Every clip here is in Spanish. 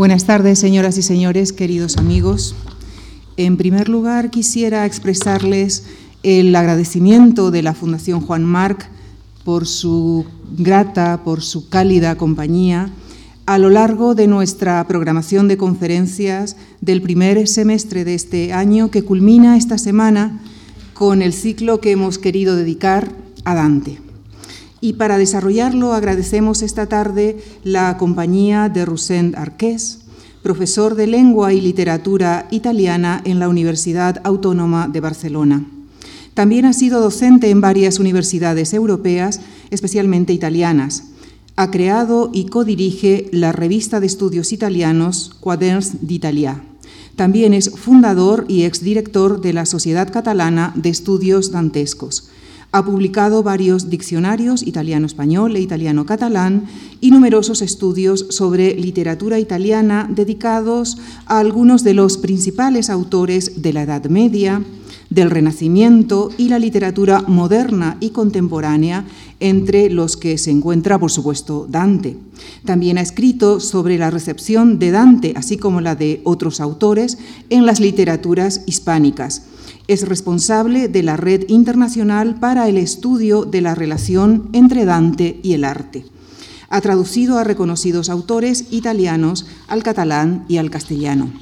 Buenas tardes, señoras y señores, queridos amigos. En primer lugar, quisiera expresarles el agradecimiento de la Fundación Juan Marc por su grata, por su cálida compañía a lo largo de nuestra programación de conferencias del primer semestre de este año que culmina esta semana con el ciclo que hemos querido dedicar a Dante. Y para desarrollarlo agradecemos esta tarde la compañía de Rusend Arqués, profesor de lengua y literatura italiana en la Universidad Autónoma de Barcelona. También ha sido docente en varias universidades europeas, especialmente italianas. Ha creado y codirige la revista de estudios italianos Quaderns d'Italia. También es fundador y exdirector de la Sociedad Catalana de Estudios Dantescos. Ha publicado varios diccionarios italiano-español e italiano-catalán y numerosos estudios sobre literatura italiana dedicados a algunos de los principales autores de la Edad Media, del Renacimiento y la literatura moderna y contemporánea, entre los que se encuentra, por supuesto, Dante. También ha escrito sobre la recepción de Dante, así como la de otros autores, en las literaturas hispánicas es responsable de la Red Internacional para el Estudio de la Relación entre Dante y el Arte. Ha traducido a reconocidos autores italianos al catalán y al castellano.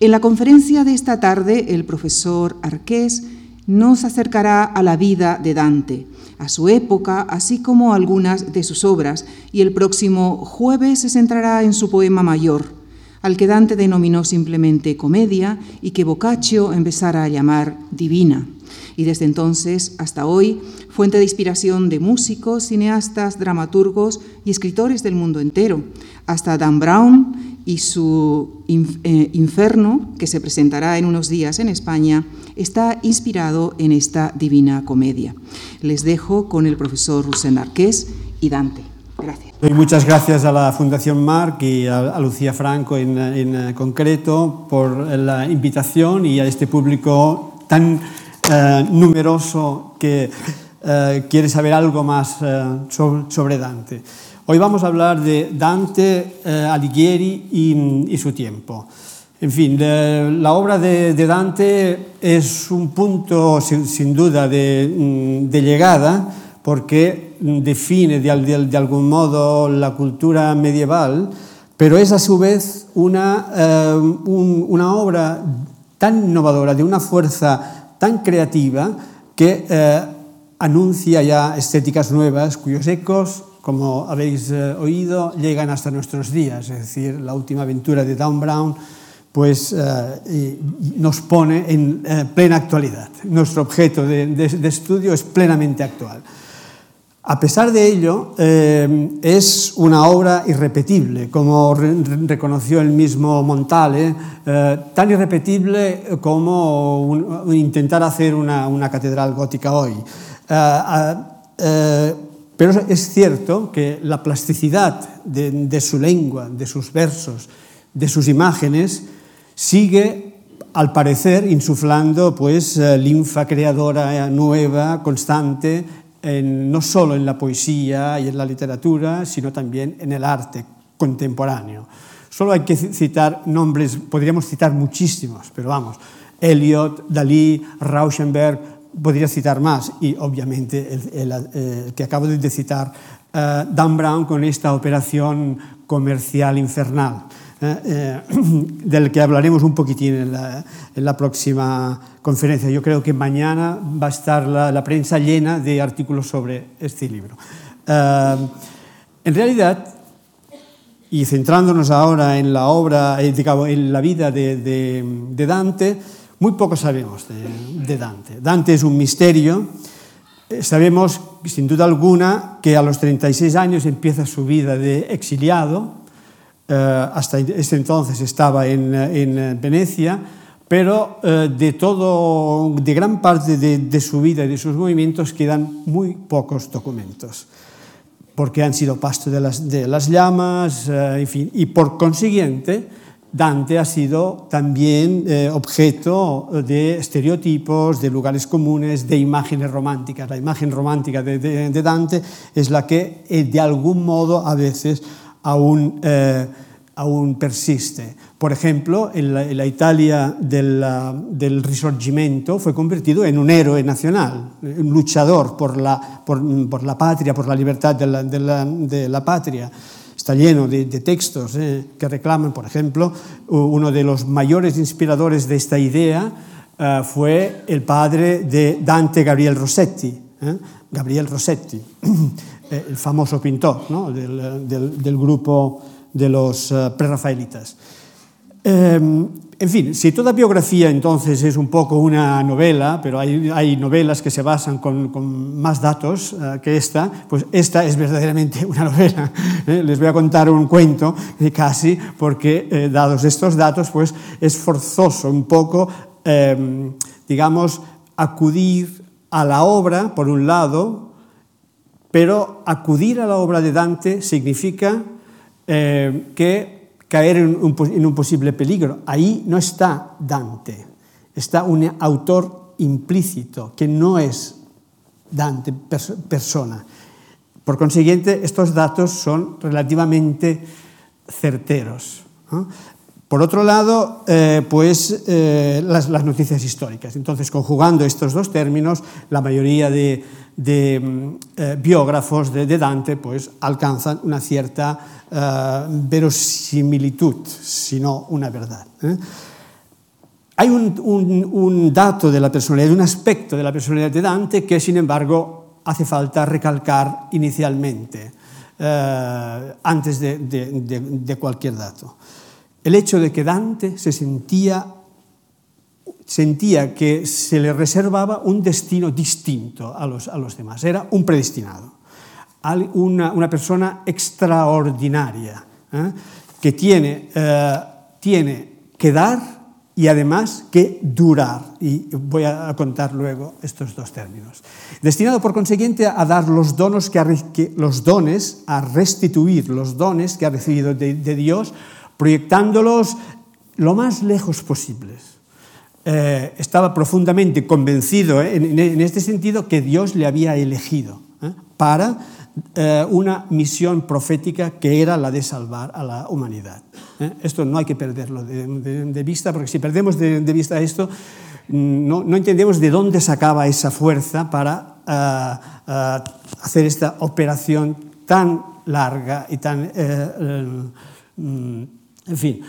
En la conferencia de esta tarde, el profesor Arqués nos acercará a la vida de Dante, a su época, así como a algunas de sus obras, y el próximo jueves se centrará en su poema mayor, al que Dante denominó simplemente comedia y que Boccaccio empezara a llamar divina. Y desde entonces hasta hoy, fuente de inspiración de músicos, cineastas, dramaturgos y escritores del mundo entero, hasta Dan Brown y su eh, Inferno, que se presentará en unos días en España, está inspirado en esta divina comedia. Les dejo con el profesor Rusén Arqués y Dante. Gracias. Doy muchas gracias a la Fundación Marc y a, Lucía Franco en, en, concreto por la invitación y a este público tan eh, numeroso que eh, quiere saber algo más eh, sobre, sobre, Dante. Hoy vamos a hablar de Dante, Alighieri y, y, su tiempo. En fin, la obra de, de, Dante es un punto sin, sin duda de, de llegada porque define de, algún modo la cultura medieval, pero es a su vez una, eh, un, una obra tan innovadora, de una fuerza tan creativa, que eh, anuncia ya estéticas nuevas cuyos ecos, como habéis eh, oído, llegan hasta nuestros días. Es decir, la última aventura de Dan Brown pues, nos pone en plena actualidad. Nuestro objeto de estudio es plenamente actual. A pesar de ello, eh, es una obra irrepetible, como re reconoció el mismo Montale, eh, tan irrepetible como intentar hacer una, catedral gótica hoy. Eh, pero es cierto que la plasticidad de, de su lengua, de sus versos, de sus imágenes, sigue al parecer insuflando pues linfa creadora nueva, constante en, no solo en la poesía y en la literatura, sino también en el arte contemporáneo. Solo hay que citar nombres, podríamos citar muchísimos, pero vamos, Eliot, Dalí, Rauschenberg, podría citar más, y obviamente el, el, el que acabo de citar, uh, Dan Brown con esta operación comercial infernal. Eh, eh, del que hablaremos un poquitín en la, en la, próxima conferencia. Yo creo que mañana va a estar la, la prensa llena de artículos sobre este libro. Eh, en realidad, y centrándonos ahora en la obra, eh, digamos, en la vida de, de, de, Dante, muy poco sabemos de, de Dante. Dante es un misterio. Sabemos, sin duda alguna, que a los 36 años empieza su vida de exiliado, hasta este entonces estaba en, en Venecia, pero eh, de todo, de gran parte de, de, su vida y de sus movimientos quedan muy pocos documentos, porque han sido pasto de las, de las llamas, eh, en fin, y por consiguiente, Dante ha sido también eh, objeto de estereotipos, de lugares comunes, de imágenes románticas. La imagen romántica de, de, de Dante es la que, eh, de algún modo, a veces aún eh, aún persiste. Por ejemplo, en la, Italia del, Risorgimento fue convertido en un héroe nacional, un luchador por la, patria, por la libertad de la, patria. Está lleno de, textos eh, que reclaman, por ejemplo, uno de los mayores inspiradores de esta idea eh, fue el padre de Dante Gabriel Rossetti, eh, Gabriel Rossetti, el famoso pintor del grupo de los uh, prerrafaelitas. Eh, en fin, si toda biografía entonces es un poco una novela, pero hay, novelas que se basan con, más datos que esta, pues esta es verdaderamente una novela. ¿eh? Les voy a contar un cuento eh, casi, porque eh, dados estos datos, pues es forzoso un poco, eh, digamos, acudir a la obra, por un lado, pero acudir a la obra de Dante significa eh, que caer en un, en un posible peligro. Ahí no está Dante, está un autor implícito que no es Dante persona. Por consiguiente, estos datos son relativamente certeros. Por otro lado, eh, pues eh, las, noticias históricas. Entonces, conjugando estos dos términos, la mayoría de, mm, eh, biógrafos de, Dante pues, alcanzan una cierta verosimilitud, si no una verdad. Hay un, dato de la personalidad, un aspecto de la personalidad de Dante que, sin embargo, hace falta recalcar inicialmente, antes de, de cualquier dato el hecho de que Dante se sentía, sentía que se le reservaba un destino distinto a los, a los demás, era un predestinado, una, una persona extraordinaria, ¿eh? que tiene, eh, tiene que dar y además que durar. Y voy a contar luego estos dos términos. Destinado, por consiguiente, a dar los dones, que, los dones a restituir los dones que ha recibido de Dios proyectándolos lo más lejos posibles. Eh, estaba profundamente convencido eh, en, en, este sentido que Dios le había elegido eh, para eh, una misión profética que era la de salvar a la humanidad. Esto no hay que perderlo de, vista, porque si perdemos de, vista esto, no, no, entendemos de dónde sacaba esa fuerza para hacer esta operación tan larga y tan... Mm, en fin,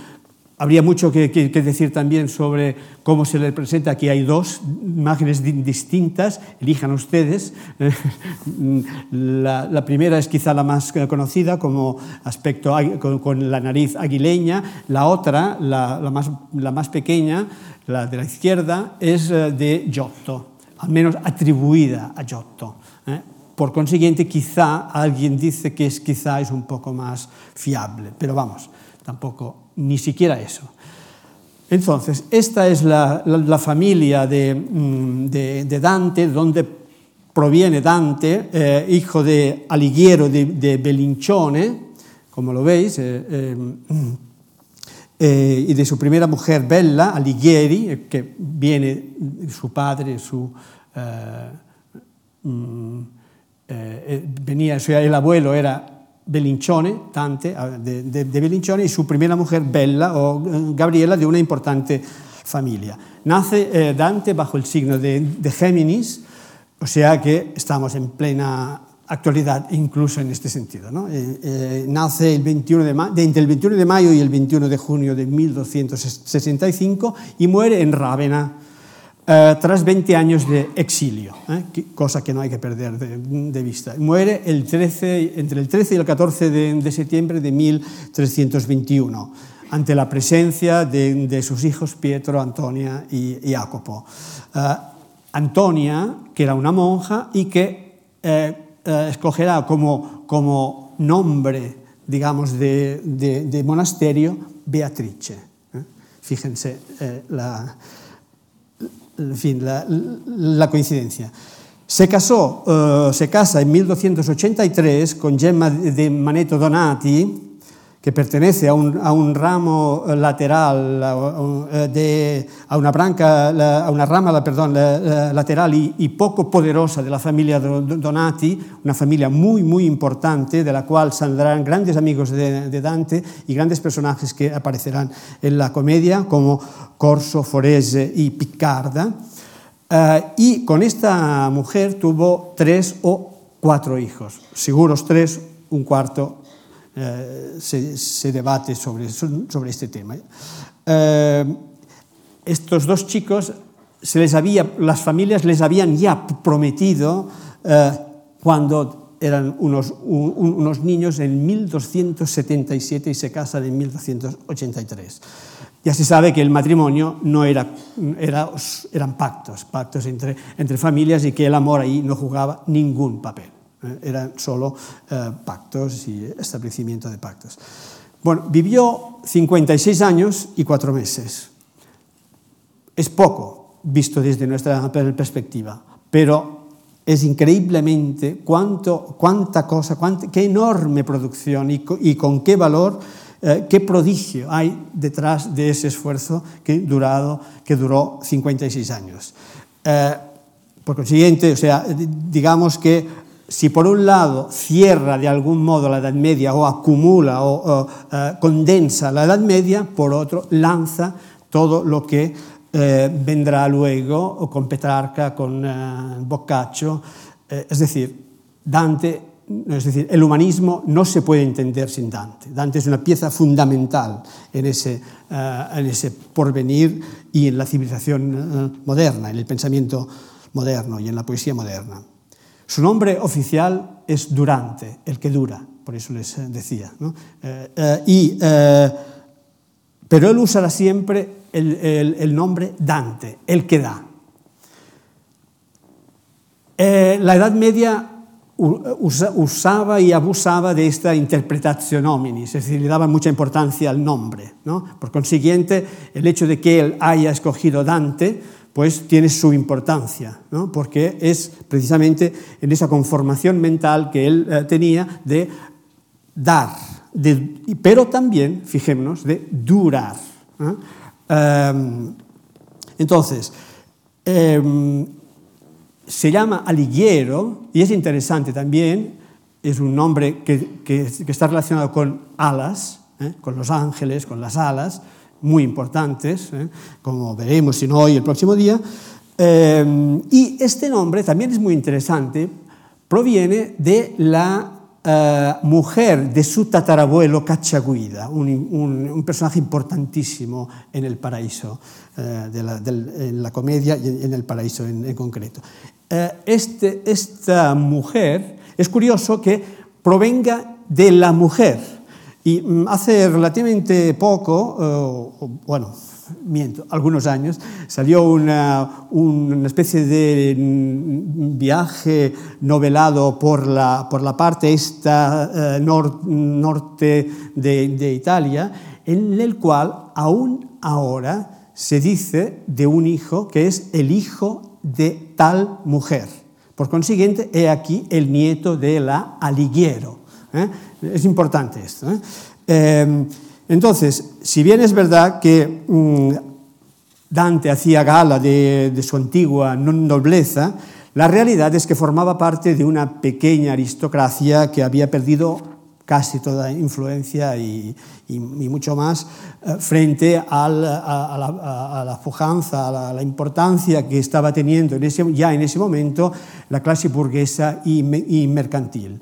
habría mucho que, que, que, decir también sobre cómo se le presenta. Aquí hay dos imágenes distintas, elijan ustedes. La, la, primera es quizá la más conocida como aspecto con, con la nariz aguileña, la otra, la, la, más, la más pequeña, la de la izquierda, es eh, de Giotto, al menos atribuida a Giotto. ¿eh? Por consiguiente, quizá alguien dice que es, quizá es un poco más fiable, pero vamos, tampoco, ni siquiera eso. Entonces, esta es la, la, familia de, mm, de, de, Dante, donde proviene Dante, eh, hijo de Alighiero de, de, Belinchone, como lo veis, eh, eh, y de su primera mujer Bella, Alighieri, que viene su padre, su, mm, venía, el abuelo era Belincione, Dante, de, de, de, y su primera mujer, Bella o eh, Gabriela, de una importante familia. Nace eh, Dante bajo el signo de, de, Géminis, o sea que estamos en plena actualidad, incluso en este sentido. ¿no? Eh, eh nace el 21 de, de, entre el 21 de mayo y el 21 de junio de 1265 y muere en Rávena, Uh, tras 20 años de exilio, ¿eh? cosa que no hay que perder de, de, vista. Muere el 13, entre el 13 y el 14 de, de septiembre de 1321, ante la presencia de, de sus hijos Pietro, Antonia y, Jacopo. Uh, Antonia, que era una monja y que eh, eh, escogerá como, como nombre, digamos, de, monasterio Beatrice. ¿eh? Fíjense eh, la en fin, la, la coincidencia. Se casó, uh, se casa en 1283 con Gemma de Maneto Donati, que pertenece a un, a un ramo lateral, a, de, a, una branca, a una rama perdón, lateral y, y, poco poderosa de la familia Donati, una familia muy, muy importante, de la cual saldrán grandes amigos de, de Dante y grandes personajes que aparecerán en la comedia, como Corso, Forese y Piccarda. Uh, y con esta mujer tuvo tres o cuatro hijos, seguros tres, un cuarto eh, se, debate sobre, sobre este tema. Eh, estos dos chicos, se les había, las familias les habían ya prometido eh, cuando eran unos, un, unos niños en 1277 y se casan en 1283. Ya se sabe que el matrimonio no era, era, eran pactos, pactos entre, entre familias y que el amor ahí no jugaba ningún papel. Eh, eran solo eh, pactos y establecimiento de pactos. Bueno, vivió 56 años y cuatro meses. Es poco visto desde nuestra perspectiva, pero es increíblemente cuánto, cuánta cosa, cuánta, qué enorme producción y, y con qué valor, eh, qué prodigio hay detrás de ese esfuerzo que, durado, que duró 56 años. Eh, por consiguiente, o sea, digamos que si por un lado cierra de algún modo la Edad Media o acumula o, eh, condensa la Edad Media, por otro lanza todo lo que eh, vendrá luego o con Petrarca, con eh, Boccaccio. Es decir, Dante, es decir, el humanismo no se puede entender sin Dante. Dante es una pieza fundamental en ese, en ese porvenir y en la civilización moderna, en el pensamiento moderno y en la poesía moderna. Su nombre oficial es Durante, el que dura, por eso les eh, decía. ¿no? Eh, eh, y, eh, pero él usará siempre el, el, el, nombre Dante, el que da. Eh, la Edad Media usa, usaba y abusaba de esta interpretación hominis, es decir, le daba mucha importancia al nombre. ¿no? Por consiguiente, el hecho de que él haya escogido Dante pues tiene su importancia, ¿no? porque es precisamente en esa conformación mental que él eh, tenía de dar, de, pero también, fijémonos, de durar. Um, entonces, um, se llama Alighiero y es interesante también, es un nombre que, que, que está relacionado con alas, ¿eh? con los ángeles, con las alas, muy importantes, ¿eh? como veremos si no hoy el próximo día. Eh, y este nombre también es muy interesante, proviene de la eh, mujer de su tatarabuelo Cacciaguida, un, un, personaje importantísimo en el paraíso, de la, del, en la comedia y en el paraíso en, en concreto. Este, esta mujer, es curioso que provenga de la mujer, y mm, hace relativamente poco, uh, bueno, miento, algunos años, salió una, especie de mm, viaje novelado por la, por la parte esta nor, norte de, Italia, en el cual aún ahora se dice de un hijo que es el hijo de tal mujer. Por consiguiente, he aquí el nieto de la Alighiero. ¿Eh? Es importante esto. ¿eh? Eh, entonces, si bien es verdad que mmm, Dante hacía gala de, de, su antigua nobleza, la realidad es que formaba parte de una pequeña aristocracia que había perdido casi toda influencia y, y, y mucho más eh, frente al, a, a, la, a, la, pujanza, a la, a la, importancia que estaba teniendo en ese, ya en ese momento la clase burguesa y, y mercantil.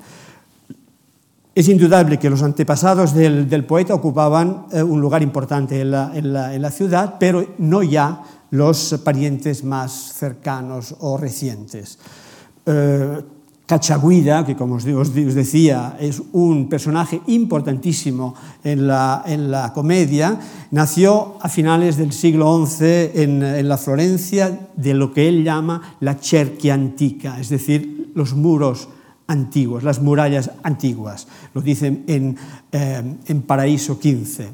Es indudable que los antepasados del, poeta ocupaban eh, un lugar importante en la, ciudad, pero no ya los parientes más cercanos o recientes. Eh, Cachaguida, que como os, decía es un personaje importantísimo en la, comedia, nació a finales del siglo XI en, en la Florencia de lo que él llama la cerchia antica, es decir, los muros las murallas antiguas. Lo dicen en, eh, en Paraíso 15.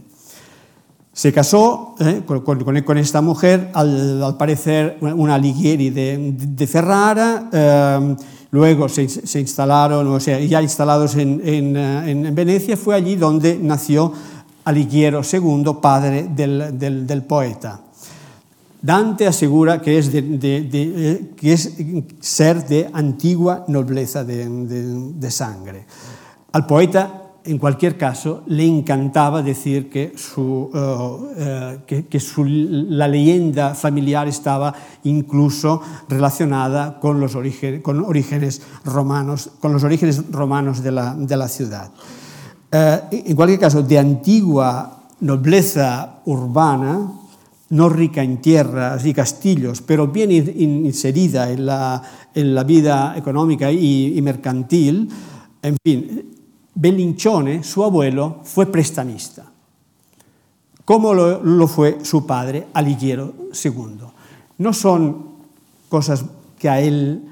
Se casó eh, con, con, esta mujer, al, parecer una Alighieri de, de Ferrara, eh, luego se, se instalaron, o sea, ya instalados en, en, en, Venecia, fue allí donde nació Alighiero II, padre del, del poeta. Dante asegura que es, de, de, de, eh, que es ser de antigua nobleza de sangre. Al poeta en cualquier caso, le encantaba decir que, su, uh, uh, que, que su, la leyenda familiar estaba incluso relacionada con los origen, con orígenes romanos, con los orígenes romanos de la, de la ciudad. Uh, en cualquier caso, de antigua nobleza urbana, no rica en tierras y castillos, pero bien inserida en la, en la vida económica y, mercantil, en fin, Bellinchone, su abuelo, fue prestamista, como lo, lo fue su padre, Alighiero II. No son cosas que a él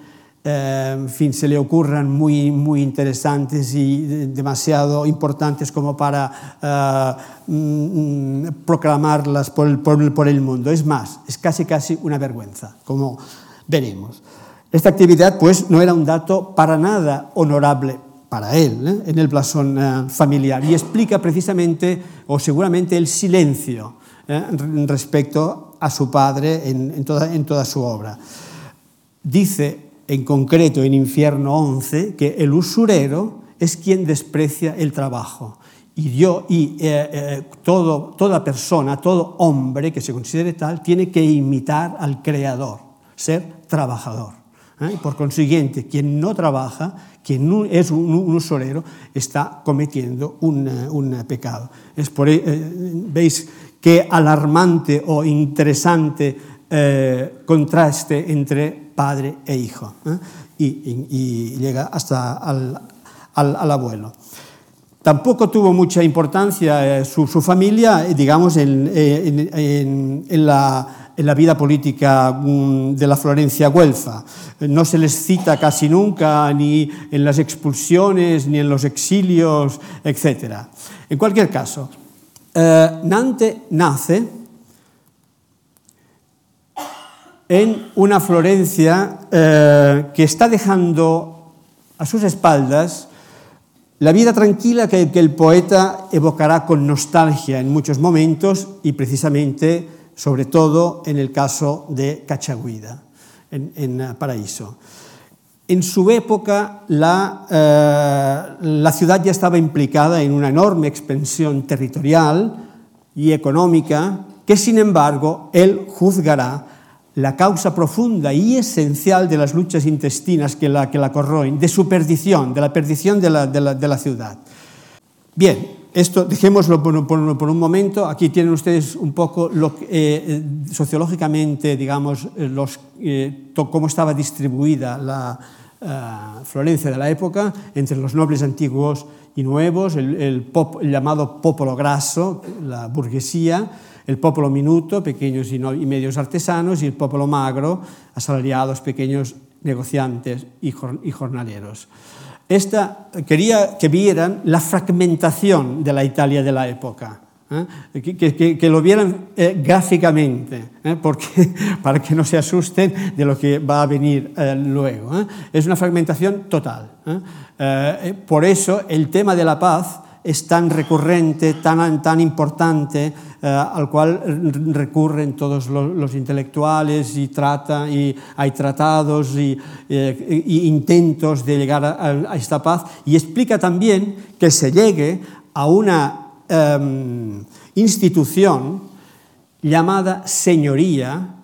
eh, en fin, se le ocurran muy, muy interesantes y demasiado importantes como para uh, mm, proclamarlas por el, por, por el mundo. Es más, es casi casi una vergüenza, como veremos. Esta actividad, pues, no era un dato para nada honorable para él ¿eh? en el blasón eh, familiar y explica precisamente o seguramente el silencio ¿eh? respecto a su padre en, en, toda, en toda su obra. Dice en concreto en Infierno 11 que el usurero es quien desprecia el trabajo. Y, yo, y eh, eh, todo, toda persona, todo hombre que se considere tal, tiene que imitar al Creador, ser trabajador. ¿eh? Por consiguiente, quien no trabaja quien es un, un usurero está cometiendo un, un pecado. Es por, eh, veis qué alarmante o interesante eh, contraste entre padre e hijo ¿eh? y, llega hasta al, abuelo. Tampoco tuvo mucha importancia eh, su, familia, digamos, en, la vida política mm, de la Florencia Güelfa. No se les cita casi nunca ni en las expulsiones, ni en los exilios, etc. En cualquier caso, eh, Nante nace en una Florencia eh, que está dejando a sus espaldas la vida tranquila que, el poeta evocará con nostalgia en muchos momentos y precisamente sobre todo en el caso de Cachagüida, en, Paraíso. En su época, eh, la, ciudad ya estaba implicada en una enorme expansión territorial y económica que, sin embargo, él juzgará la causa profunda y esencial de las luchas intestinas que la, que la corroen, de su perdición, de la perdición de la, de la, ciudad. Bien, esto dejémoslo por, un momento. Aquí tienen ustedes un poco eh, eh, sociológicamente, digamos, eh, los, cómo estaba distribuida la Florencia de la época entre los nobles antiguos y nuevos, el, el, llamado popolo grasso, la burguesía, el popolo minuto, pequeños y, medios artesanos, y el popolo magro, asalariados, pequeños negociantes y, jor, y jornaleros. Esta, quería que vieran la fragmentación de la Italia de la época, ¿eh? que, lo vieran eh, gráficamente, ¿eh? porque, para que no se asusten de lo que va a venir luego. Es una fragmentación total. por eso el tema de la paz es tan recurrente, tan, tan importante, eh, al cual recurren todos los, intelectuales y, trata, y hay tratados y, eh, intentos de llegar a, esta paz. Y explica también que se llegue a una eh, institución llamada señoría,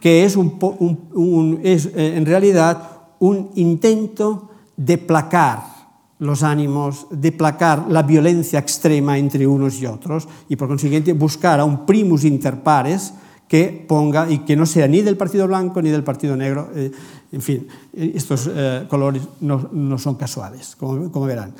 que es, un, es eh, en realidad un intento de placar los ánimos, de placar la violencia extrema entre unos y otros y por consiguiente buscar a un primus inter pares que ponga y que no sea ni del Partido Blanco ni del Partido Negro. Eh, en fin, estos eh, colores no, no, son casuales, como, como, verán.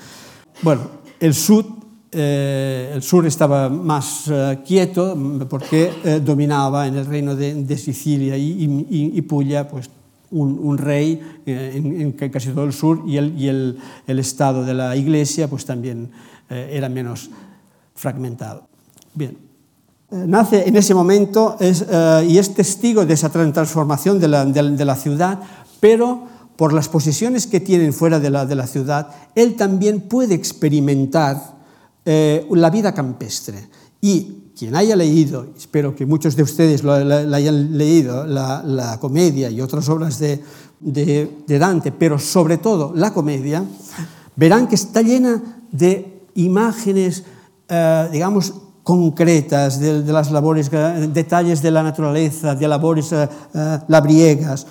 Bueno, el sur, eh, el sur estaba más eh, quieto porque eh, dominaba en el reino de, de Sicilia y, y, y Puglia, pues un, rey eh, en, en, casi todo el sur y, el, el, estado de la iglesia pues también eh, era menos fragmentado. Bien, eh, nace en ese momento es, y es testigo de esa transformación de la, de, la ciudad, pero por las posesiones que tienen fuera de la, de la ciudad, él también puede experimentar la vida campestre. Y quien haya leído, espero que muchos de ustedes la, hayan leído, la, comedia y otras obras de, de, Dante, pero sobre todo la comedia, verán que está llena de imágenes, eh, digamos, concretas de, las labores, detalles de la naturaleza, de labores eh, eh, labriegas.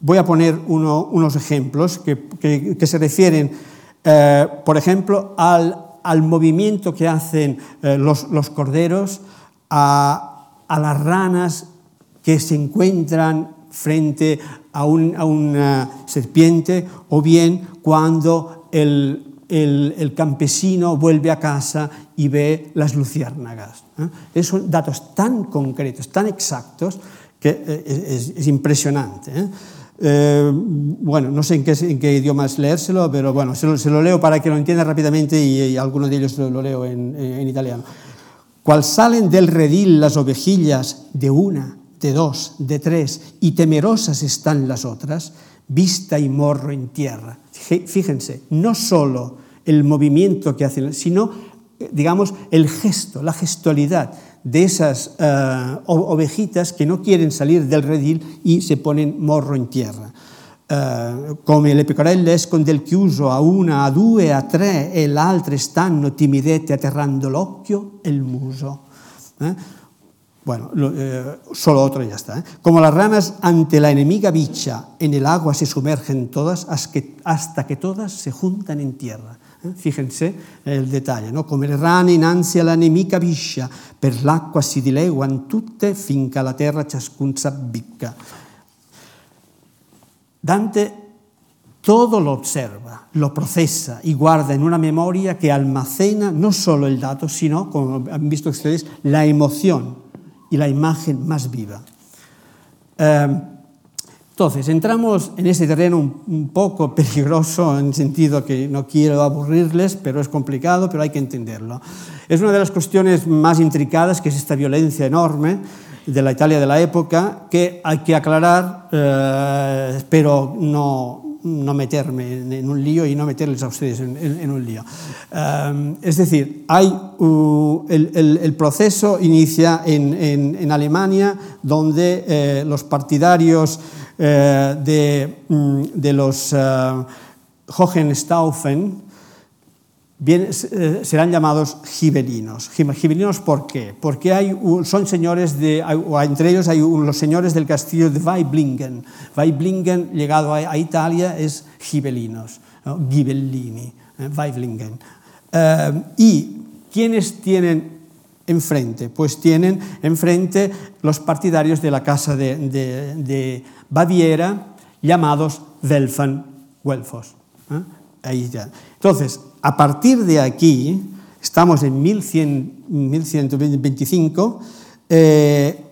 Voy a poner uno, unos ejemplos que, que, se refieren, eh, por ejemplo, al, al, movimiento que hacen eh, los, los, corderos, a, a, las ranas que se encuentran frente a, un, a una serpiente, o bien cuando el, el, el, campesino vuelve a casa y ve las luciérnagas. ¿eh? Son datos tan concretos, tan exactos, que eh, es, es impresionante. ¿eh? Eh, bueno, no sé en qué, en qué, idiomas leérselo, pero bueno, se lo, leo para que lo entienda rápidamente y, y algunos de ellos lo, lo leo en, en, italiano. Cual salen del redil las ovejillas de una, de dos, de tres, y temerosas están las otras, vista y morro en tierra. Fíjense, no solo el movimiento que hacen, sino, digamos, el gesto, la gestualidad de esas uh, ovejitas que no quieren salir del redil y se ponen morro en tierra. Uh, come le pecorelle escono del chiuso a una, a due, a tre e le altre stanno timidette atterrando l'occhio e il muso. Eh? Bueno, eh, solo otro ya está. ¿eh? Como las ranas ante la enemiga bicha en el agua se sumergen todas hasta que todas se juntan en tierra. Fíjense el detalle, ¿no? Come le rane innanzi alla nemica biscia, per l'acqua si dileguan tutte finché la terra ciascun s'abbicca. Dante todo lo observa, lo procesa y guarda en una memoria que almacena no solo el dato, sino, como han visto ustedes, la emoción y la imagen más viva. Eh, entonces, entramos en ese terreno un, un, poco peligroso en sentido que no quiero aburrirles, pero es complicado, pero hay que entenderlo. Es una de las cuestiones más intricadas, que es esta violencia enorme de la Italia de la época, que hay que aclarar, eh, pero no, no meterme en, en, un lío y no meterles a ustedes en, en, en un lío. Um, es decir, hay, uh, el, el, el, proceso inicia en, Alemania, donde eh, los partidarios eh, de, mm, de, los uh, Hohenstaufen, eh, serán llamados gibelinos. Gibelinos, ¿por qué? Porque hay, son señores de, o entre ellos hay los señores del castillo de Weiblingen. Weiblingen, llegado a, Italia, es gibelinos, ¿no? Ghibellini, eh, Weiblingen. Eh, ¿Y quiénes tienen enfrente? Pues tienen enfrente los partidarios de la casa de, Baviera, llamados Welfen, Welfos. ¿eh? Ahí ya. Entonces, a partir de aquí, estamos en 1100, 1125, eh,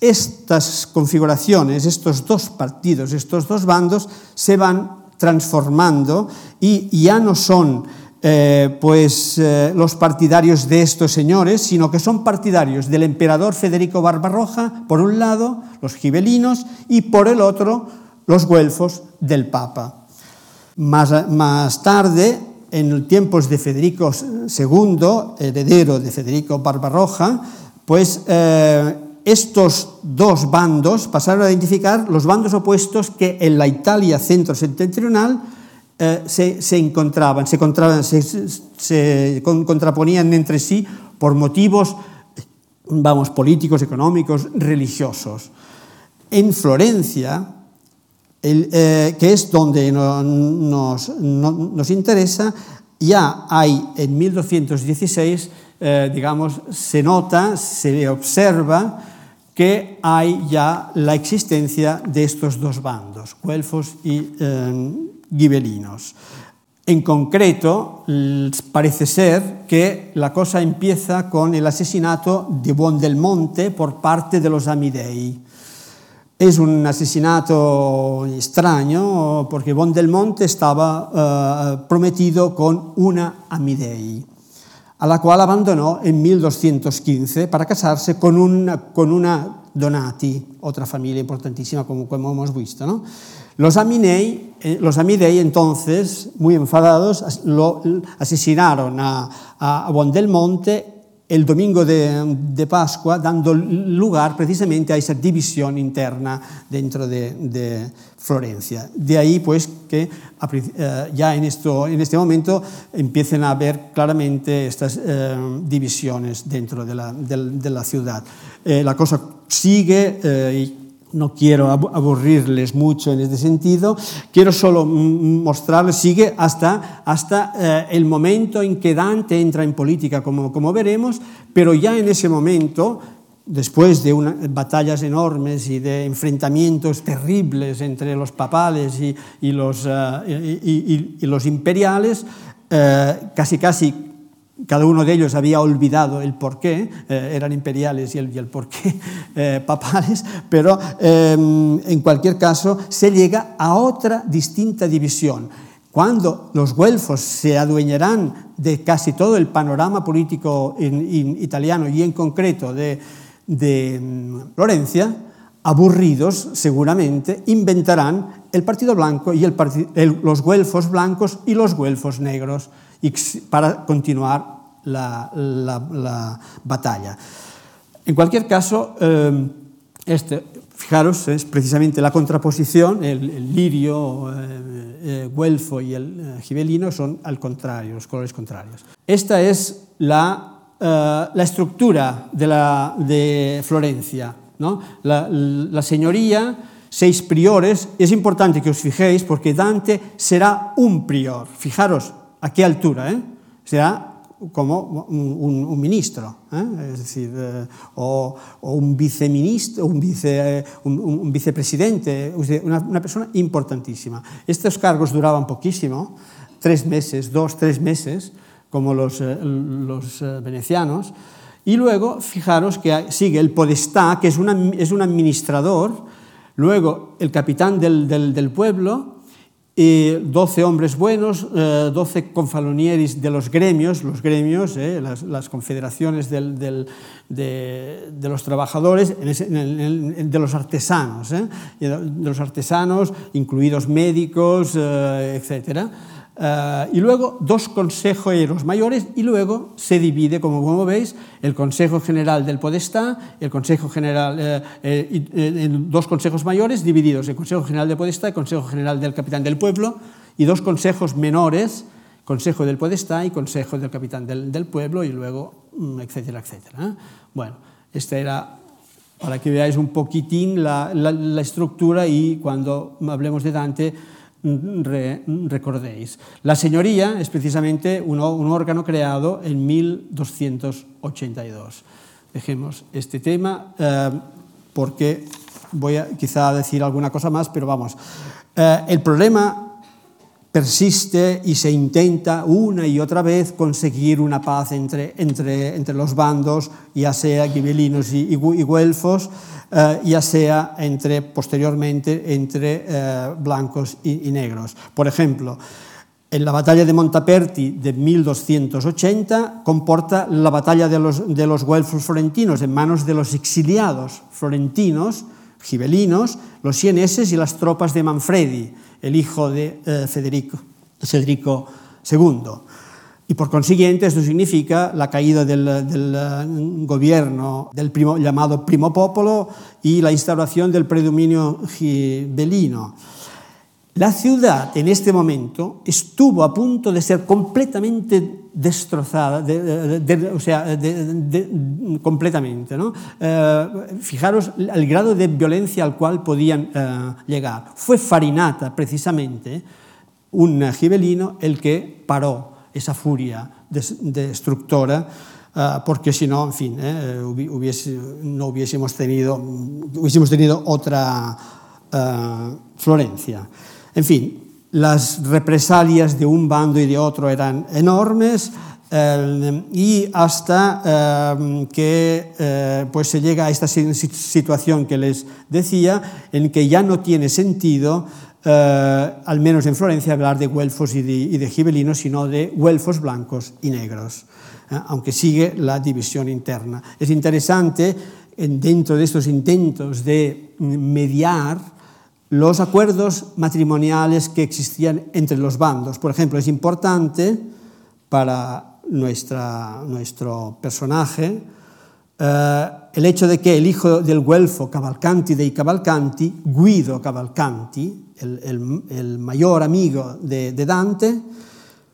estas configuraciones, estos dos partidos, estos dos bandos, se van transformando y ya no son eh, pues, eh, los partidarios de estos señores, sino que son partidarios del emperador Federico Barbarroja, por un lado, los gibelinos, y por el otro, los güelfos del Papa. Más, tarde, en tiempos de Federico II, heredero de Federico Barbarroja, pues eh, estos dos bandos pasaron a identificar los bandos opuestos que en la Italia centro-septentrional eh, se, se, encontraban, se, encontraban se, se, contraponían entre sí por motivos, vamos, políticos, económicos, religiosos. En Florencia, el, eh, que es donde no, nos, no, nos, interesa, ya hay en 1216, eh, digamos, se nota, se observa que hay ya la existencia de estos dos bandos, guelfos y eh, gibelinos. En concreto, parece ser que la cosa empieza con el asesinato de Buondelmonte por parte de los Amidei. Es un asesinato extraño porque Bondelmonte estaba uh, prometido con una Amidei, a la cual abandonó en 1215 para casarse con una, con una Donati, otra familia importantísima como, como hemos visto. ¿no? Eh, los Amidei entonces, muy enfadados, asesinaron a, a Buondelmonte el domingo de, Pascua, dando lugar precisamente a esa división interna dentro de, Florencia. De ahí, pues, que eh, ya en, este momento empiecen a haber claramente estas eh, divisiones dentro de la, ciudad. La cosa sigue no quiero aburrirles mucho en este sentido, quiero solo mostrarles, sigue hasta, hasta eh, el momento en que Dante entra en política, como, como veremos, pero ya en ese momento, después de batallas enormes y de enfrentamientos terribles entre los papales y, los, uh, y, los imperiales, uh, casi casi cada uno de ellos había olvidado el porqué, eh, eran imperiales y el, porqué eh, papales, pero eh, en cualquier caso se llega a otra distinta división. Cuando los güelfos se adueñarán de casi todo el panorama político in italiano y en concreto de, mm, Florencia, aburridos seguramente, inventarán el Partido Blanco y los güelfos blancos y los güelfos negros para continuar la, la, la batalla. En cualquier caso, eh, este, fijaros, es precisamente la contraposición, el, el lirio, eh, eh, güelfo y el eh, gibelino son al contrario, los colores contrarios. Esta es la, eh, la estructura de, la, de Florencia. ¿no? La, la señoría, seis priores, es importante que os fijéis porque Dante será un prior. Fijaros, ¿A qué altura? Eh? Será como un, un ministro, eh? es decir, eh, o, o, un viceministro, un, vice, un, un vicepresidente, una, una, persona importantísima. Estos cargos duraban poquísimo, tres meses, dos, tres meses, como los, eh, los eh, venecianos, y luego, fijaros que sigue el podestá, que es, una, es un administrador, luego el capitán del, del, del pueblo, y 12 hombres buenos, eh, 12 confalonieris de los gremios, los gremios, eh, las, las, confederaciones del, del, de, de, los trabajadores, en ese, en el, en, de los artesanos, eh, de los artesanos, incluidos médicos, eh, etcétera. Uh, y luego dos consejeros mayores y luego se divide, como, como veis, el Consejo General del Podestá, el Consejo General, eh, eh, eh, dos consejos mayores divididos, el Consejo General del Podestá, el Consejo General del Capitán del Pueblo, y dos consejos menores, Consejo del Podestá y Consejo del Capitán del, del Pueblo, y luego, mm, etcétera, etcétera. Bueno, esta era para que veáis un poquitín la, la, la estructura y cuando hablemos de Dante, re, recordéis. La señoría es precisamente un, órgano creado en 1282. Dejemos este tema eh, porque voy a quizá decir alguna cosa más, pero vamos. Eh, el problema persiste y se intenta una y otra vez conseguir una paz entre, entre, entre los bandos, ya sea gibelinos y, y, güelfos, eh, ya sea entre, posteriormente entre eh, blancos y, negros. Por ejemplo, en la batalla de Montaperti de 1280 comporta la batalla de los, de los güelfos florentinos en manos de los exiliados florentinos, gibelinos, los sieneses y las tropas de Manfredi, el hijo de eh, Federico, II. Y por consiguiente esto significa la caída del, uh, gobierno del llamado Primo Popolo y la instauración del predominio gibelino. La ciudad en este momento estuvo a punto de ser completamente destrozada, de, de, de, o sea, completamente. ¿no? Eh, fijaros el grado de violencia al cual podían eh, llegar. Fue Farinata, precisamente, un gibelino, el que paró esa furia destructora. Uh, porque si no, en fin, eh, hubiese, no hubiésemos tenido, hubiésemos tenido otra uh, Florencia. En fin, las represalias de un bando y de otro eran enormes, y hasta eh, que eh, pues se llega a esta situación que les decía, en que ya no tiene sentido eh, al menos en Florencia, hablar de güelfos y de, y de gibelinos, sino de güelfos blancos y negros, eh, aunque sigue la división interna. Es interesante dentro de estos intentos de mediar los acuerdos matrimoniales que existían entre los bandos. Por ejemplo, es importante para nuestra, nuestro personaje eh, el hecho de que el hijo del Guelfo Cavalcanti dei Cavalcanti, Guido Cavalcanti, el, el, mayor amigo de, Dante,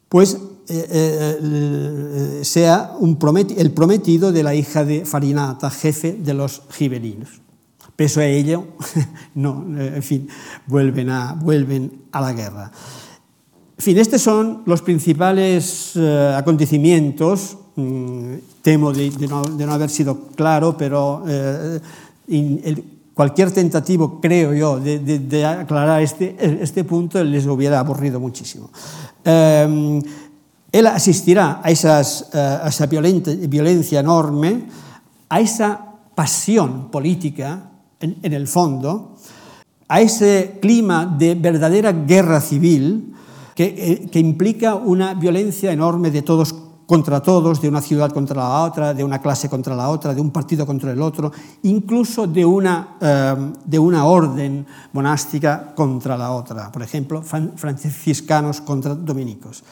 pues eh, eh, sea el prometido de la hija de Farinata, jefe de los gibelinos. Peso a ello, no, en fin, vuelven a, vuelven a la guerra. Fin, estos son los principales eh, acontecimientos. Mm, temo de, no, de, no, haber sido claro, pero eh, cualquier tentativo, creo yo, de, aclarar este, este punto les hubiera aburrido muchísimo. Eh, él asistirá a, esas, eh, a esa violencia enorme, a esa pasión política, en, en el fondo, a ese clima de verdadera guerra civil que, eh, que, implica una violencia enorme de todos contra todos, de una ciudad contra la otra, de una clase contra la otra, de un partido contra el otro, incluso de una, eh, de una orden monástica contra la otra, por ejemplo, franciscanos contra dominicos.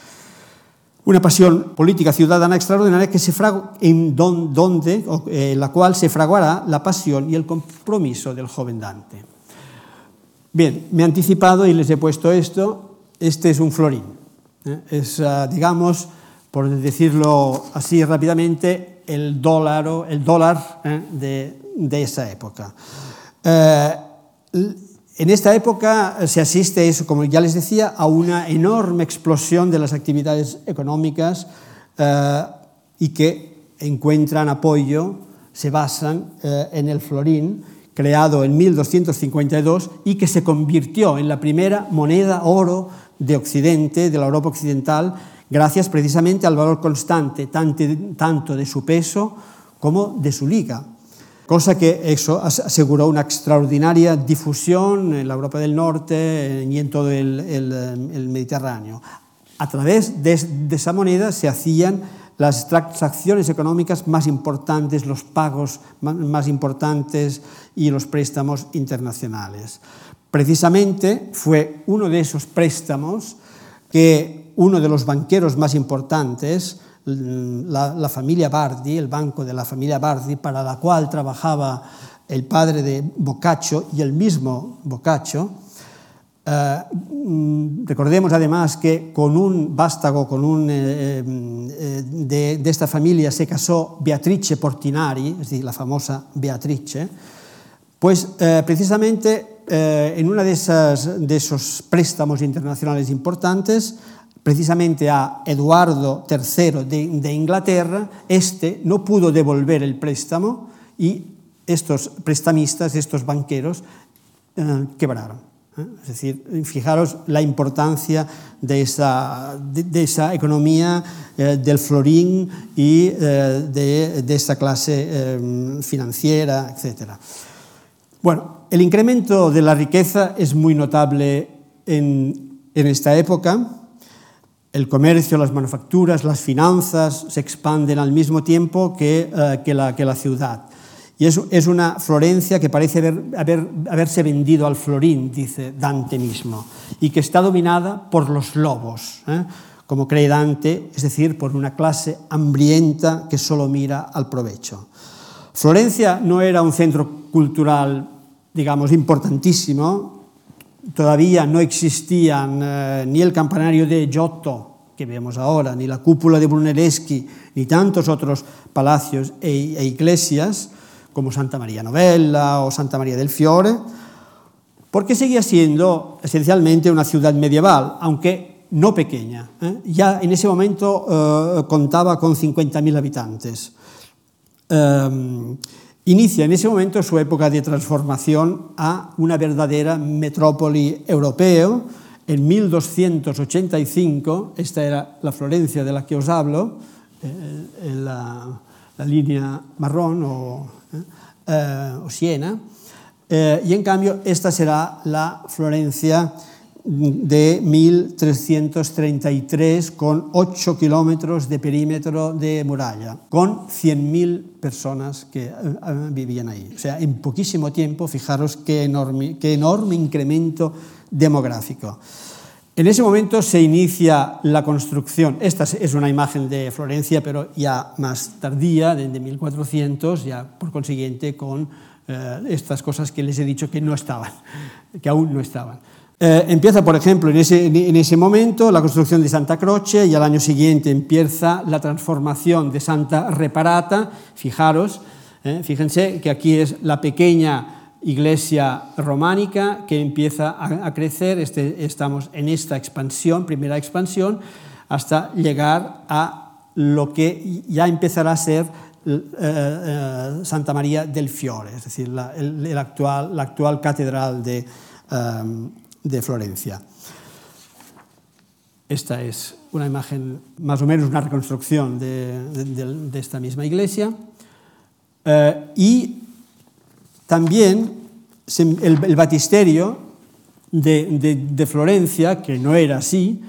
Una pasión política ciudadana extraordinaria que se en don, donde, eh, la cual se fraguará la pasión y el compromiso del joven Dante. Bien, me he anticipado y les he puesto esto. Este es un florín. ¿eh? Es, uh, digamos, por decirlo así rápidamente, el dólar, el dólar ¿eh? de, de, esa época. Eh, en esta época se asiste, como ya les decía, a una enorme explosión de las actividades económicas eh, y que encuentran apoyo, se basan eh, en el florín, creado en 1252 y que se convirtió en la primera moneda oro de Occidente, de la Europa occidental, gracias precisamente al valor constante tanto de su peso como de su liga cosa que eso aseguró una extraordinaria difusión en la Europa del Norte y en todo el, el, el Mediterráneo. A través de, de, esa moneda se hacían las transacciones económicas más importantes, los pagos más importantes y los préstamos internacionales. Precisamente fue uno de esos préstamos que uno de los banqueros más importantes, la, familia Bardi, el banco de la familia Bardi, para la cual trabajaba el padre de Boccaccio y el mismo Boccaccio. Eh, mm, recordemos además que con un vástago, con un, eh, eh, de, de, esta familia se casó Beatrice Portinari, es decir, la famosa Beatrice, pues precisamente eh, en uno de, de esos préstamos internacionales importantes, precisamente a Eduardo III de, de, Inglaterra, este no pudo devolver el préstamo y estos prestamistas, estos banqueros, eh, quebraron. ¿eh? Es decir, fijaros la importancia de esa, de, de esa economía eh, del florín y eh, de, de, esta clase eh, financiera, etc. Bueno, el incremento de la riqueza es muy notable en, esta época el comercio, las manufacturas, las finanzas se expanden al mismo tiempo que, que, la, ciudad. Y es, una Florencia que parece haber, haber, haberse vendido al florín, dice Dante mismo, y que está dominada por los lobos, ¿eh? como cree Dante, es decir, por una clase hambrienta que solo mira al provecho. Florencia no era un centro cultural, digamos, importantísimo, todavía no existían eh, ni el campanario de Giotto, que vemos ahora, ni la cúpula de Brunelleschi, ni tantos otros palacios e, e iglesias, como Santa María Novella o Santa María del Fiore, porque seguía siendo esencialmente una ciudad medieval, aunque no pequeña. ¿eh? Ya en ese momento eh, contaba con 50.000 habitantes. Um, inicia en ese momento su época de transformación a una verdadera metrópoli europeo. En 1285, esta era la Florencia de la que os hablo, eh, en la, línea marrón o, eh, o Siena, eh, y en cambio esta será la Florencia de 1333 con 8 kilómetros de perímetro de muralla, con 100.000 personas que eh, vivían ahí. O sea, en poquísimo tiempo, fijaros qué enorme, qué enorme incremento demográfico. En ese momento se inicia la construcción. Esta es una imagen de Florencia, pero ya más tardía, de 1400, ya por consiguiente con eh, estas cosas que les he dicho que no estaban, que aún no estaban. Eh, empieza, por ejemplo, en ese, en ese, momento la construcción de Santa Croce y al año siguiente empieza la transformación de Santa Reparata. Fijaros, eh, fíjense que aquí es la pequeña iglesia románica que empieza a, crecer, este, estamos en esta expansión, primera expansión, hasta llegar a lo que ya empezará a ser eh, Santa María del Fiore, es decir, la, actual, catedral de, de Florencia. Esta es una imagen, más o menos una reconstrucción de, esta misma iglesia. Uh, y también el, el batisterio de, de, Florencia, que no era así,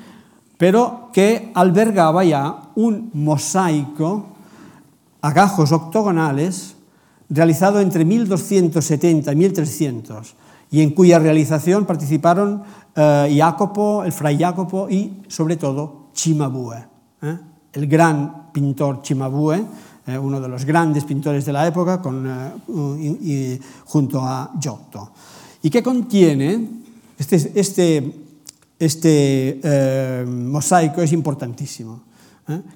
pero que albergaba ya un mosaico a gajos octogonales realizado entre 1270 y 1300 y en cuya realización participaron eh, Jacopo, el fray Jacopo y sobre todo Cimabue, ¿eh? el gran pintor Cimabue, eh, uno de los grandes pintores de la época, con, junto a Giotto. ¿Y qué contiene? Este, este, este mosaico es importantísimo.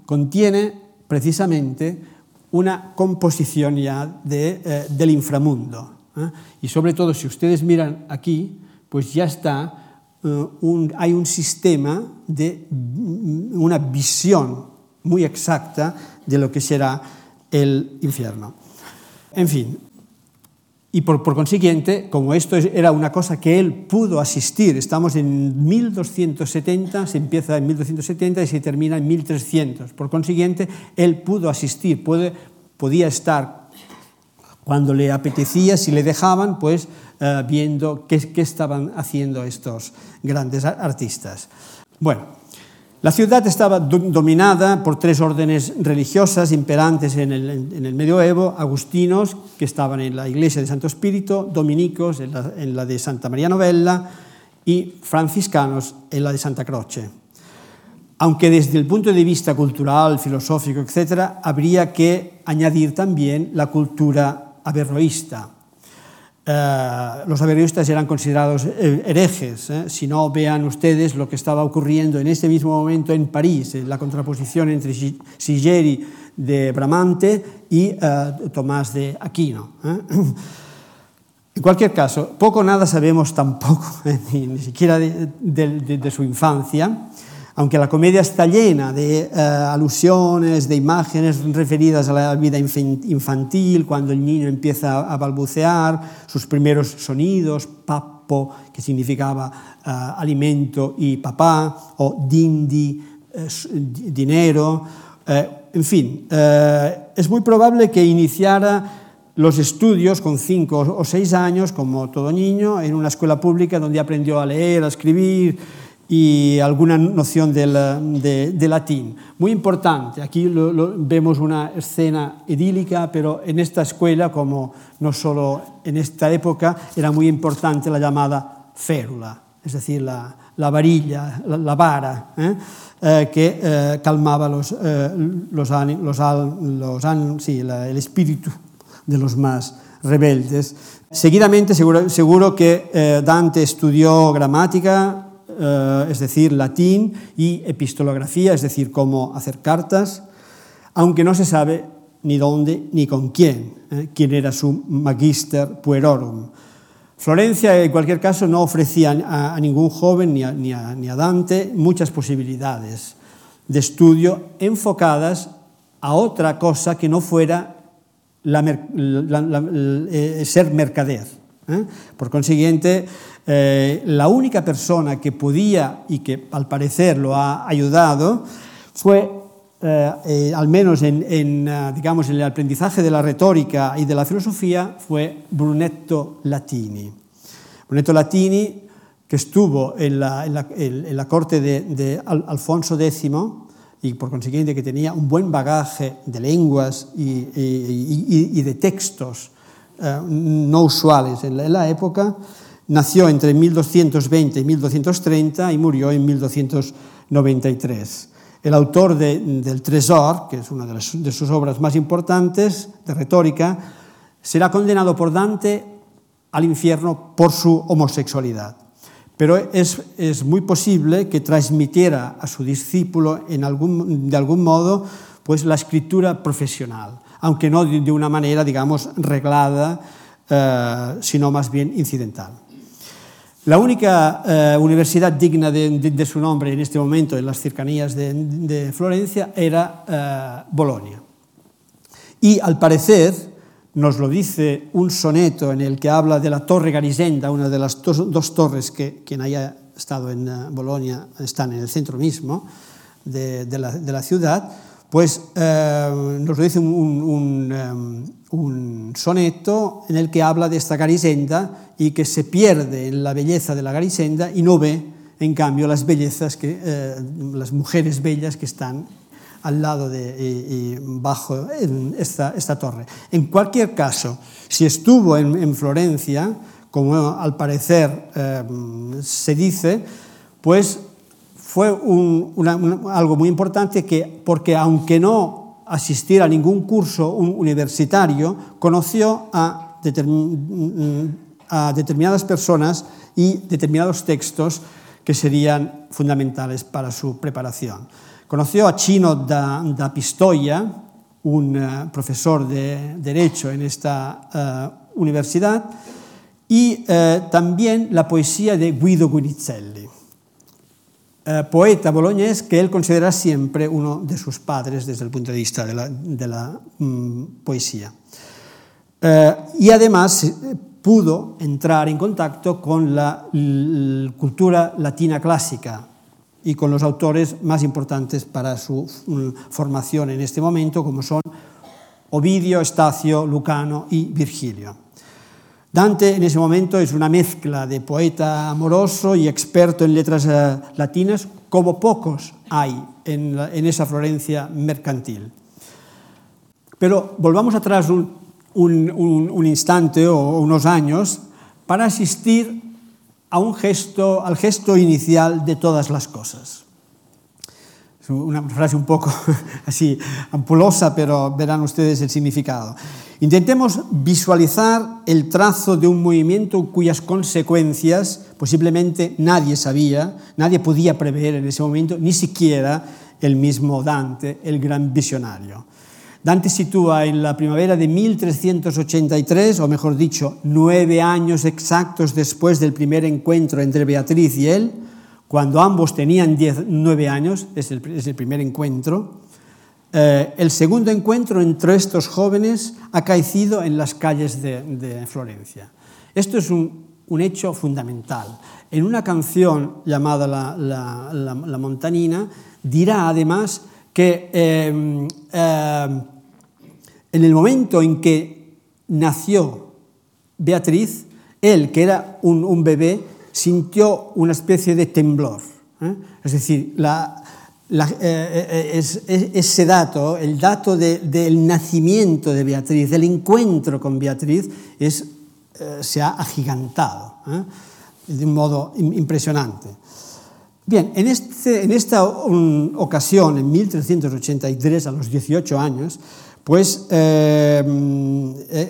Contiene precisamente una composición ya de, del inframundo. ¿Eh? Y sobre todo, si ustedes miran aquí, pues ya está, eh, un, hay un sistema de una visión muy exacta de lo que será el infierno. En fin, y por, por, consiguiente, como esto era una cosa que él pudo asistir, estamos en 1270, se empieza en 1270 y se termina en 1300. Por consiguiente, él pudo asistir, puede, podía estar cuando le apetecía, si le dejaban, pues eh, viendo qué, qué estaban haciendo estos grandes artistas. Bueno, la ciudad estaba dominada por tres órdenes religiosas imperantes en el, en el, medioevo, agustinos, que estaban en la iglesia de Santo Espíritu, dominicos en la, en la de Santa María Novella y franciscanos en la de Santa Croce. Aunque desde el punto de vista cultural, filosófico, etc., habría que añadir también la cultura eh, los averroístas eran considerados eh, herejes. Eh. Si no, vean ustedes lo que estaba ocurriendo en este mismo momento en París, la contraposición entre Sigeri de Bramante y Tomás de Aquino. En cualquier caso, poco nada sabemos tampoco, ni, siquiera de su infancia aunque la comedia está llena de uh, alusiones, de imágenes referidas a la vida infantil, cuando el niño empieza a balbucear, sus primeros sonidos, papo, que significaba uh, alimento y papá, o dindi, uh, dinero, en fin, es muy probable que iniciara los estudios con cinco o seis años, como todo niño, en una escuela pública donde aprendió a leer, a escribir, y alguna noción del, de, de, latín. Muy importante, aquí lo, lo, vemos una escena idílica, pero en esta escuela, como no solo en esta época, era muy importante la llamada férula, es decir, la, la varilla, la, la vara, ¿eh? Eh, que eh, calmaba los, eh, los, los, los sí, la, el espíritu de los más rebeldes. Seguidamente, seguro, seguro que eh, Dante estudió gramática, eh, es decir, latín, y epistolografía, es decir, cómo hacer cartas, aunque no se sabe ni dónde ni con quién, eh, quién era su magister puerorum. Florencia, en cualquier caso, no ofrecía a, ningún joven ni a, ni, a, Dante muchas posibilidades de estudio enfocadas a otra cosa que no fuera eh, ser mercader. ¿eh? Por consiguiente, eh, la única persona que podía y que al parecer lo ha ayudado fue, eh, eh, al menos en, digamos, en el aprendizaje de la retórica y de la filosofía, fue Brunetto Latini. Brunetto Latini, que estuvo en la, corte de, Alfonso X y por consiguiente que tenía un buen bagaje de lenguas y, de textos no usuales en la, época, nació entre 1220 y 1230 y murió en 1293. El autor de, del Tresor, que es una de, sus obras más importantes de retórica, será condenado por Dante al infierno por su homosexualidad. Pero es, muy posible que transmitiera a su discípulo de algún modo pues, la escritura profesional, aunque no de, de una manera, digamos, reglada, eh, sino más bien incidental. La única eh, universidad digna de, su nombre en este momento en las cercanías de, Florencia era eh, Bolonia. Y al parecer, nos lo dice un soneto en el que habla de la Torre Garisenda, una de las dos, torres que quien haya estado en uh, Bolonia están en el centro mismo de, la, ciudad, pues eh, nos lo dice un, um, un, soneto en el que habla de esta Garisenda y que se pierde en la belleza de la Garisenda y no ve, en cambio, las bellezas que, eh, las mujeres bellas que están al lado de, y, bajo esta, esta, torre. En cualquier caso, si estuvo en, en Florencia, como al parecer eh, se dice, pues fue algo muy importante que, porque aunque no asistiera a ningún curso universitario, conoció a, determin, a determinadas personas y determinados textos que serían fundamentales para su preparación. Conoció a Chino da, da Pistoia, un uh, profesor de Derecho en esta uh, universidad, y uh, también la poesía de Guido Guinizelli, poeta boloñés que él considera siempre uno de sus padres desde el punto de vista de la, um, poesía. y además pudo entrar en contacto con la, la cultura latina clásica, y con los autores más importantes para su mm, formación en este momento, como son Ovidio, Estacio, Lucano y Virgilio. Dante en ese momento es una mezcla de poeta amoroso y experto en letras uh, latinas, como pocos hay en, esa Florencia mercantil. Pero volvamos atrás un, un instante o unos años para asistir a un gesto, al gesto inicial de todas las cosas. Una frase un poco así ampulosa, pero verán ustedes el significado. Intentemos visualizar el trazo de un movimiento cuyas consecuencias posiblemente nadie sabía, nadie podía prever en ese momento, ni siquiera el mismo Dante, el gran visionario. Dante sitúa en la primavera de 1383, o mejor dicho, nueve años exactos después del primer encuentro entre Beatriz y él, cuando ambos tenían diez, nueve años, es el, es el primer encuentro, eh, el segundo encuentro entre estos jóvenes ha acaecido en las calles de, de Florencia. Esto es un, un, hecho fundamental. En una canción llamada La, la, la, Montanina, dirá además que eh, eh, en el momento en que nació Beatriz, él, que era un, un bebé, sintió una especie de temblor. ¿eh? Es decir, eh, eh, es, es, ese dato, el dato de, del nacimiento de Beatriz, del encuentro con Beatriz, es, se ha agigantado de un modo impresionante. Bien, en, este, en esta ocasión, en 1383, a los 18 años, pues eh,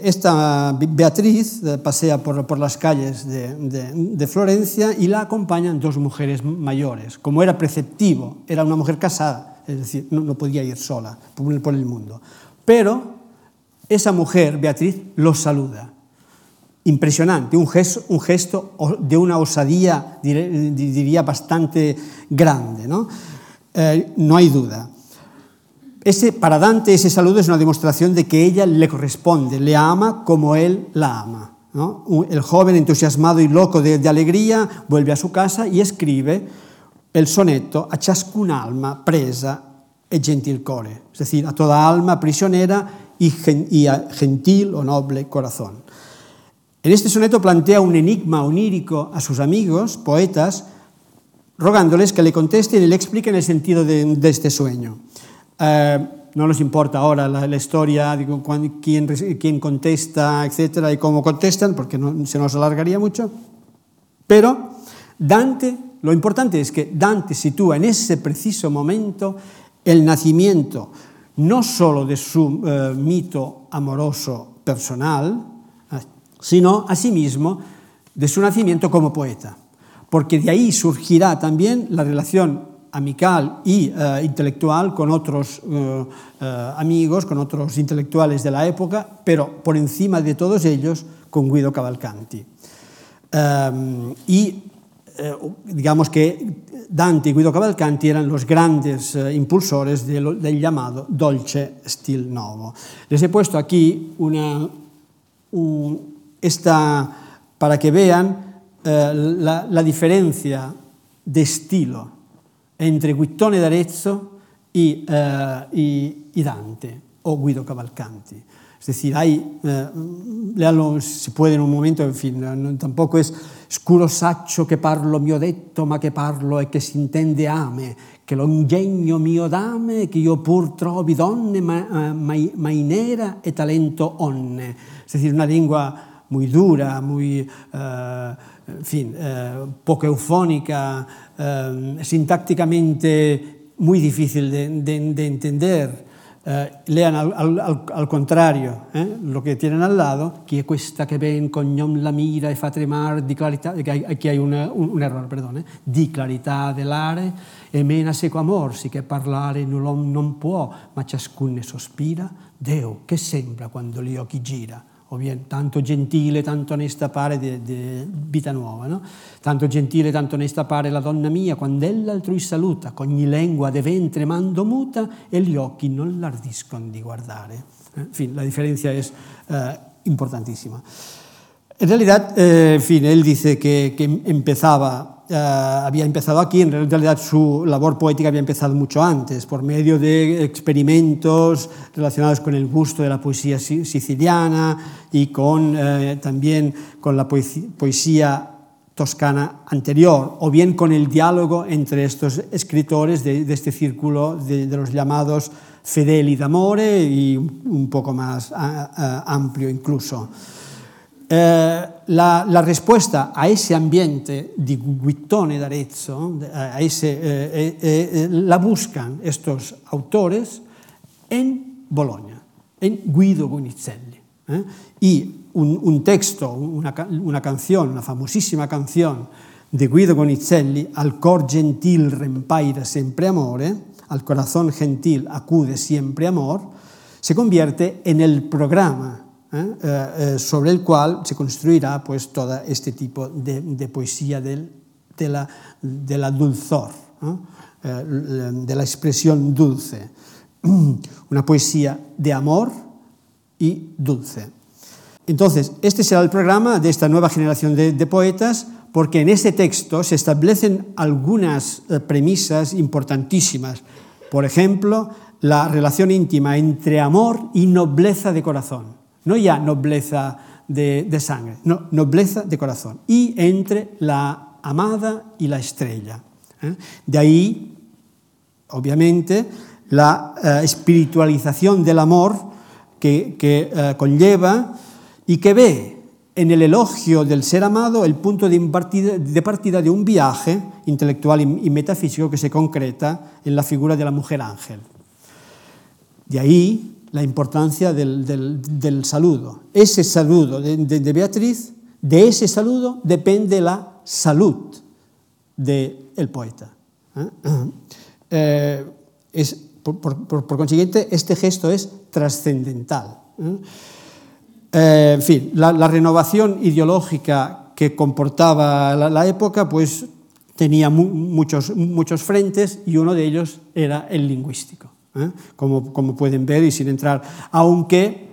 esta Beatriz eh, pasea por, las calles de, Florencia y la acompañan dos mujeres mayores. Como era preceptivo, era una mujer casada, es decir, no, podía ir sola por, el mundo. Pero esa mujer, Beatriz, los saluda impresionante, un gesto, un gesto de una osadía, diría, bastante grande. ¿no? Eh, no hay duda. Ese, para Dante ese saludo es una demostración de que ella le corresponde, le ama como él la ama. El joven entusiasmado y loco de, alegría vuelve a su casa y escribe el soneto a ciascuna alma presa e gentil core, es decir, a toda alma prisionera y, a gentil o noble corazón. En este soneto plantea un enigma onírico a sus amigos, poetas, rogándoles que le contesten y le expliquen el sentido de este sueño. Eh, no nos importa ahora la, historia, quién, quién, contesta, etcétera, y cómo contestan, porque no, se nos alargaría mucho. Pero Dante, lo importante es que Dante sitúa en ese preciso momento el nacimiento no solo de su eh, mito amoroso personal, sino asimismo de su nacimiento como poeta, porque de ahí surgirá también la relación amical y uh, intelectual con otros uh, uh, amigos, con otros intelectuales de la época, pero por encima de todos ellos con Guido Cavalcanti. Um, y digamos que Dante y Guido Cavalcanti eran los grandes impulsores de lo, del llamado dolce stil novo. Les he puesto aquí una, un, esta, para que vean la, la diferencia de estilo entre Guittone d'Arezzo y, uh, y, y, Dante o Guido Cavalcanti. Es decir, hay, eh, lealo si puede en un momento, en fin, tampoco es scuro saccio che parlo mio detto, ma che parlo e che si intende ame, che lo ingegno mio dame, che io pur trovi donne ma, uh, mai, mainera e talento onne. Es decir, una lengua muy dura, muy, uh, en fin, poco eufónica, eh, sintácticamente muy difícil de, de, de entender. Eh, lean al, al, al contrario eh, lo que tienen al lado, chi è questa che ben cognom la mira e fa tremar di clarità, hay una, un, un, error, perdón, eh, di clarità dell'are e mena seco amor, si che parlare non, non può, ma ciascun ne sospira, Deo che sembra quando gli occhi gira o bien tanto gentile, tanto onesta pare di, di vita nuova, no? tanto gentile, tanto onesta pare la donna mia, quando ella altrui saluta, con ogni lengua de ventre mando muta e gli occhi non lardiscono di guardare. Eh, en fin, la diferencia es eh, importantísima. En realidad, eh, en fin, él dice que, que empezaba Uh, había empezado aquí, en realidad su labor poética había empezado mucho antes, por medio de experimentos relacionados con el gusto de la poesía siciliana y con, uh, también con la poesía, toscana anterior, o bien con el diálogo entre estos escritores de, de este círculo de, de, los llamados Fedeli d'Amore y un poco más uh, amplio incluso. Eh, la, la, risposta a ese ambiente di Guittone d'Arezzo, a ese, eh, eh, eh, eh, la buscan estos autores en Bologna, en Guido Gonicelli. Y eh? un, un texto, una, una, canción, una famosísima canción di Guido Gonicelli, Al cor gentil rempaira sempre amore, al corazón gentil acude siempre amor, se convierte en el programa ¿eh? Eh, sobre el cual se construirá pues, todo este tipo de, poesía de, la, dulzor, eh, de la expresión dulce. Una poesía de amor y dulce. Entonces, este será el programa de esta nueva generación de, de poetas, porque en este texto se establecen algunas premisas importantísimas. Por ejemplo, la relación íntima entre amor y nobleza de corazón no ya nobleza de, sangre, no, nobleza de corazón. Y entre la amada y la estrella. ¿eh? De ahí, obviamente, la eh, espiritualización del amor que, eh, conlleva y que ve en el elogio del ser amado el punto de partida, de, un viaje intelectual y metafísico que se concreta en la figura de la mujer ángel. De ahí la importancia del, saludo. Ese saludo de, Beatriz, de ese saludo depende la salud del de poeta. ¿Eh? Eh, por, consiguiente, este gesto es trascendental. ¿eh? en fin, la, renovación ideológica que comportaba la, época, pues tenía mu muchos, muchos frentes y uno de ellos era el lingüístico. ¿eh? como, como pueden ver y sin entrar. Aunque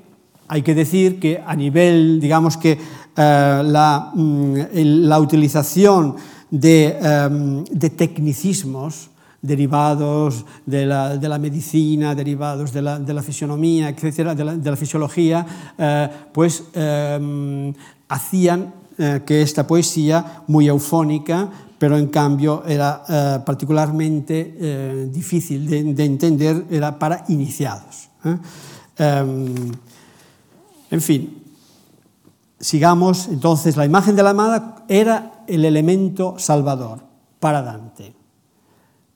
hay que decir que a nivel, digamos que eh, la, mm, la, utilización de, eh, de tecnicismos, derivados de la, de la, medicina, derivados de la, de la fisionomía, etcétera, de la, de la fisiología, eh, pues eh, hacían eh, que esta poesía, muy eufónica, pero en cambio era eh, particularmente eh, difícil de, de, entender, era para iniciados. Em, en fin, sigamos, entonces la imagen de la amada era el elemento salvador para Dante.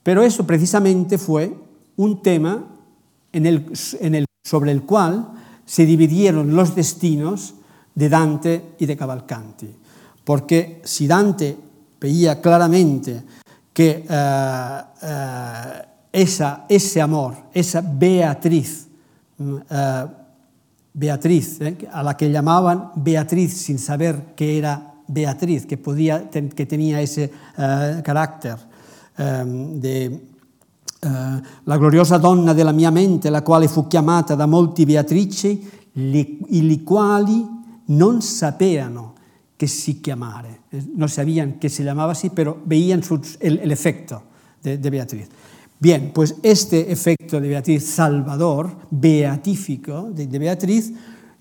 Pero eso precisamente fue un tema en el, sobre el cual se dividieron los destinos de Dante y de Cavalcanti. Porque si Dante veía claramente que uh, uh, esa, ese amor, esa Beatriz, uh, Beatriz, eh, a la que llamaban Beatriz sin saber que era Beatriz, que, podía, que tenía ese carácter um, de la gloriosa donna della mia mente, la quale fu chiamata da molti Beatrice, i quali non sapevano che si chiamare, no sabían que se llamaba así, pero veían el, efecto de, Beatriz. Bien, pues este efecto de Beatriz salvador, beatífico de, Beatriz,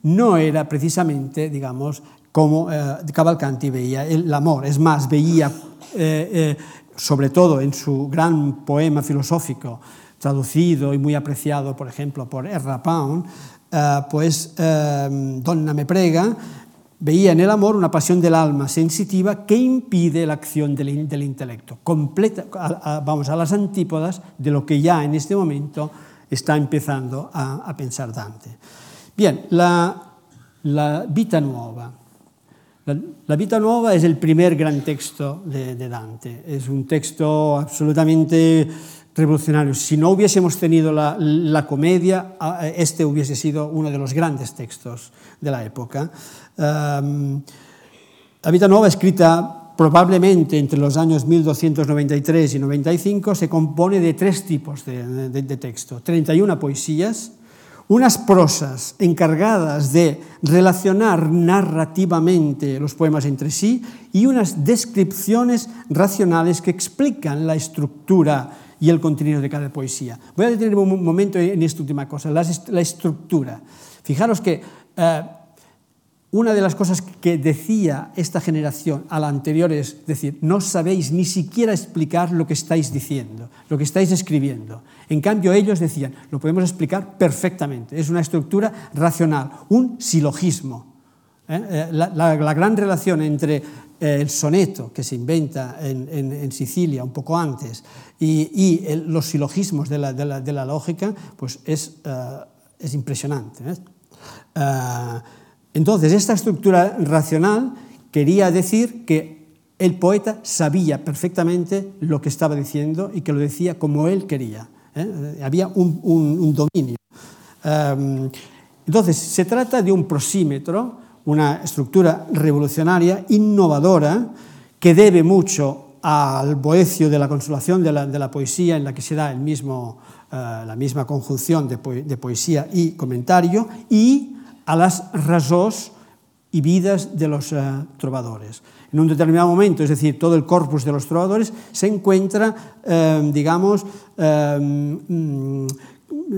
no era precisamente, digamos, como eh, Cavalcanti veía el amor, es más, veía, eh, eh, sobre todo en su gran poema filosófico, traducido y muy apreciado, por ejemplo, por Erra Pound, pues Donna me prega, veía en el amor una pasión del alma sensitiva que impide la acción del, del intelecto, a, vamos a las antípodas de lo que ya en este momento está empezando a, pensar Dante. Bien, la, la Vita Nuova. La, Vita Nuova es el primer gran texto de Dante. Es un texto absolutamente revolucionario. Si no hubiésemos tenido la, la, comedia, este hubiese sido uno de los grandes textos de la época. Um, la Vita Nuova, escrita probablemente entre los años 1293 y 95, se compone de tres tipos de, de, de texto. 31 poesías, unas prosas encargadas de relacionar narrativamente los poemas entre sí y unas descripciones racionales que explican la estructura y el contenido de cada poesía. Voy a detener un momento en esta última cosa, la, estructura. Fijaros que eh, una de las cosas que decía esta generación a la anterior es decir, no sabéis ni siquiera explicar lo que estáis diciendo, lo que estáis escribiendo. En cambio, ellos decían, lo podemos explicar perfectamente. Es una estructura racional, un silogismo. ¿eh? Eh, la, gran relación entre eh, el soneto que se inventa en, en, en Sicilia un poco antes y, y el, los silogismos de la, de la, de la lógica, pues es, uh, es impresionante. ¿eh? Uh, entonces, esta estructura racional quería decir que el poeta sabía perfectamente lo que estaba diciendo y que lo decía como él quería. ¿eh? Había un, un, un dominio. Um, entonces, se trata de un prosímetro una estructura revolucionaria, innovadora, que debe mucho al boecio de la consolación de la, de la poesía, en la que se da el mismo, uh, la misma conjunción de, po de, poesía y comentario, y a las rasos y vidas de los uh, trovadores. En un determinado momento, es decir, todo el corpus de los trovadores se encuentra, uh, digamos,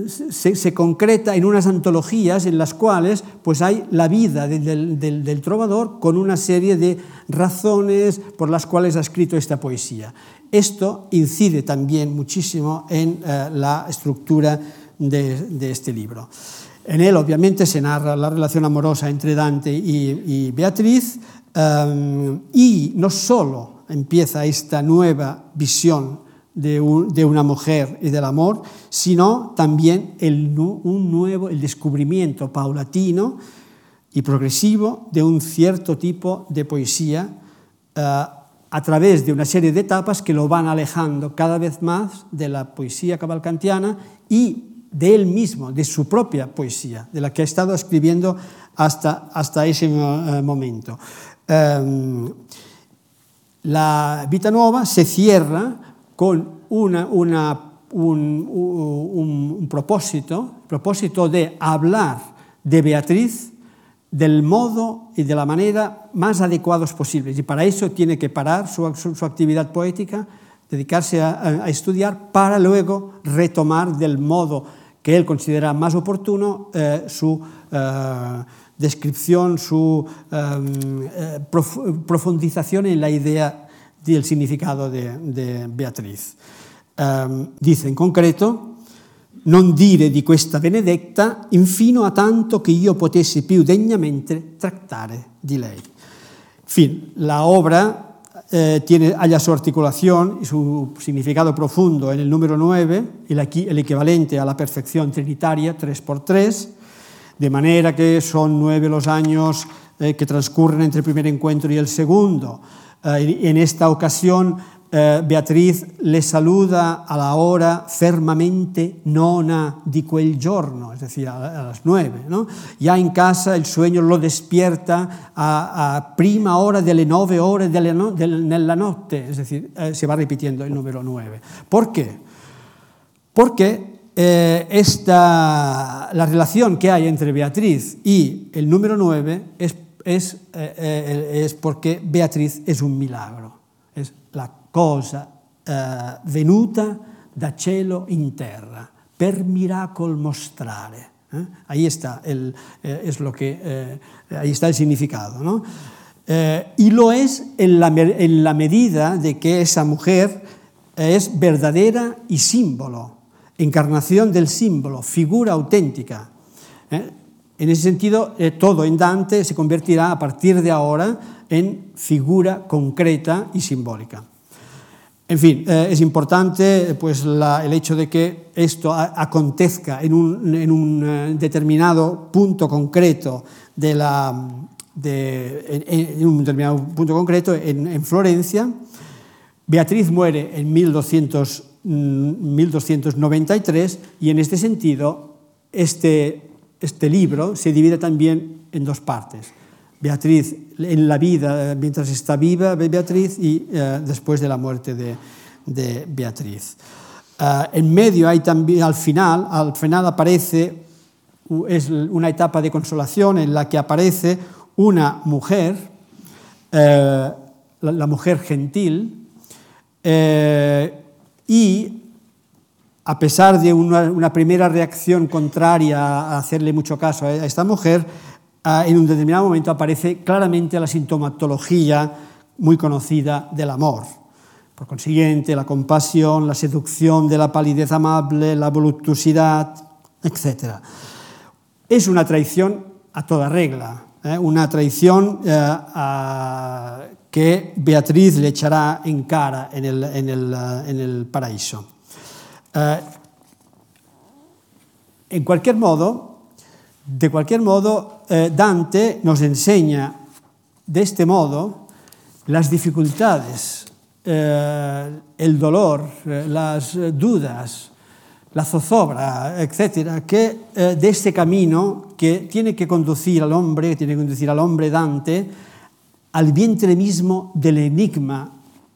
se, concreta en unas antologías en las cuales pues hay la vida del, del, trovador con una serie de razones por las cuales ha escrito esta poesía. Esto incide también muchísimo en uh, la estructura de, este libro. En él obviamente se narra la relación amorosa entre Dante y, Beatriz um, y no solo empieza esta nueva visión de, un, de, una mujer y del amor, sino también el, un nuevo, el descubrimiento paulatino y progresivo de un cierto tipo de poesía uh, a través de una serie de etapas que lo van alejando cada vez más de la poesía cavalcantiana y de él mismo, de su propia poesía, de la que ha estado escribiendo hasta, hasta ese uh, momento. Um, la Vita Nuova se cierra con un, un, un, propósito, propósito de hablar de Beatriz del modo y de la manera más adecuados posibles. Y para eso tiene que parar su, su, actividad poética, dedicarse a, estudiar para luego retomar del modo que él considera más oportuno eh, su eh, descripción, su eh, prof profundización en la idea del significado de, Beatriz. dice in concreto, non dire di questa benedetta infino a tanto che io potessi più degnamente trattare di lei. Fin, la obra eh, tiene, halla su articulación y su significado profundo en el número 9, el, equivalente a la perfección trinitaria, 3x3, de manera que son nueve los años eh, que transcurren entre el primer encuentro y el segundo. Eh, en esta ocasión eh, Beatriz le saluda a la hora fermamente nona di quel giorno, es decir, a, las nueve. ¿no? Ya en casa el sueño lo despierta a, a prima hora delle nove ore delle no, del, nella notte, es decir, eh, se va repitiendo el número nueve. ¿Por qué? Porque eh, esta, la relación que hay entre Beatriz y el número 9 es, es, eh, eh, es porque Beatriz es un milagro, es la cosa eh, venuta da cielo in terra, per miracol mostrare. ¿eh? Ahí está el, eh, es lo que, eh, ahí está el significado. ¿no? Eh, y lo es en la, en la medida de que esa mujer es verdadera y símbolo, encarnación del símbolo, figura auténtica. ¿Eh? En ese sentido, eh, todo en Dante se convertirá a partir de ahora en figura concreta y simbólica. En fin, eh, es importante pues, la, el hecho de que esto acontezca en un, eh, determinado punto concreto de la, en, un determinado punto concreto en, en Florencia. Beatriz muere en 1200, 1293 y en este sentido este, este libro se divide también en dos partes. Beatriz en la vida, mientras está viva Beatriz y eh, después de la muerte de, de Beatriz. Uh, en medio hay también, al final, al final aparece, es una etapa de consolación en la que aparece una mujer, eh, la, mujer gentil, eh, y a pesar de una, primera reacción contraria a hacerle mucho caso a esta mujer, uh, en un determinado momento aparece claramente la sintomatología muy conocida del amor. Por consiguiente, la compasión, la seducción de la palidez amable, la voluptuosidad, etc. Es una traición a toda regla, ¿eh? una traición eh, que Beatriz le echará en cara en el paraíso. Eh, en cualquier modo, de cualquier modo, eh, Dante nos enseña de este modo las dificultades, eh, el dolor, eh, las dudas, la zozobra, etcétera, que eh, de este camino que tiene que conducir al hombre, que tiene que conducir al hombre Dante al vientre mismo del enigma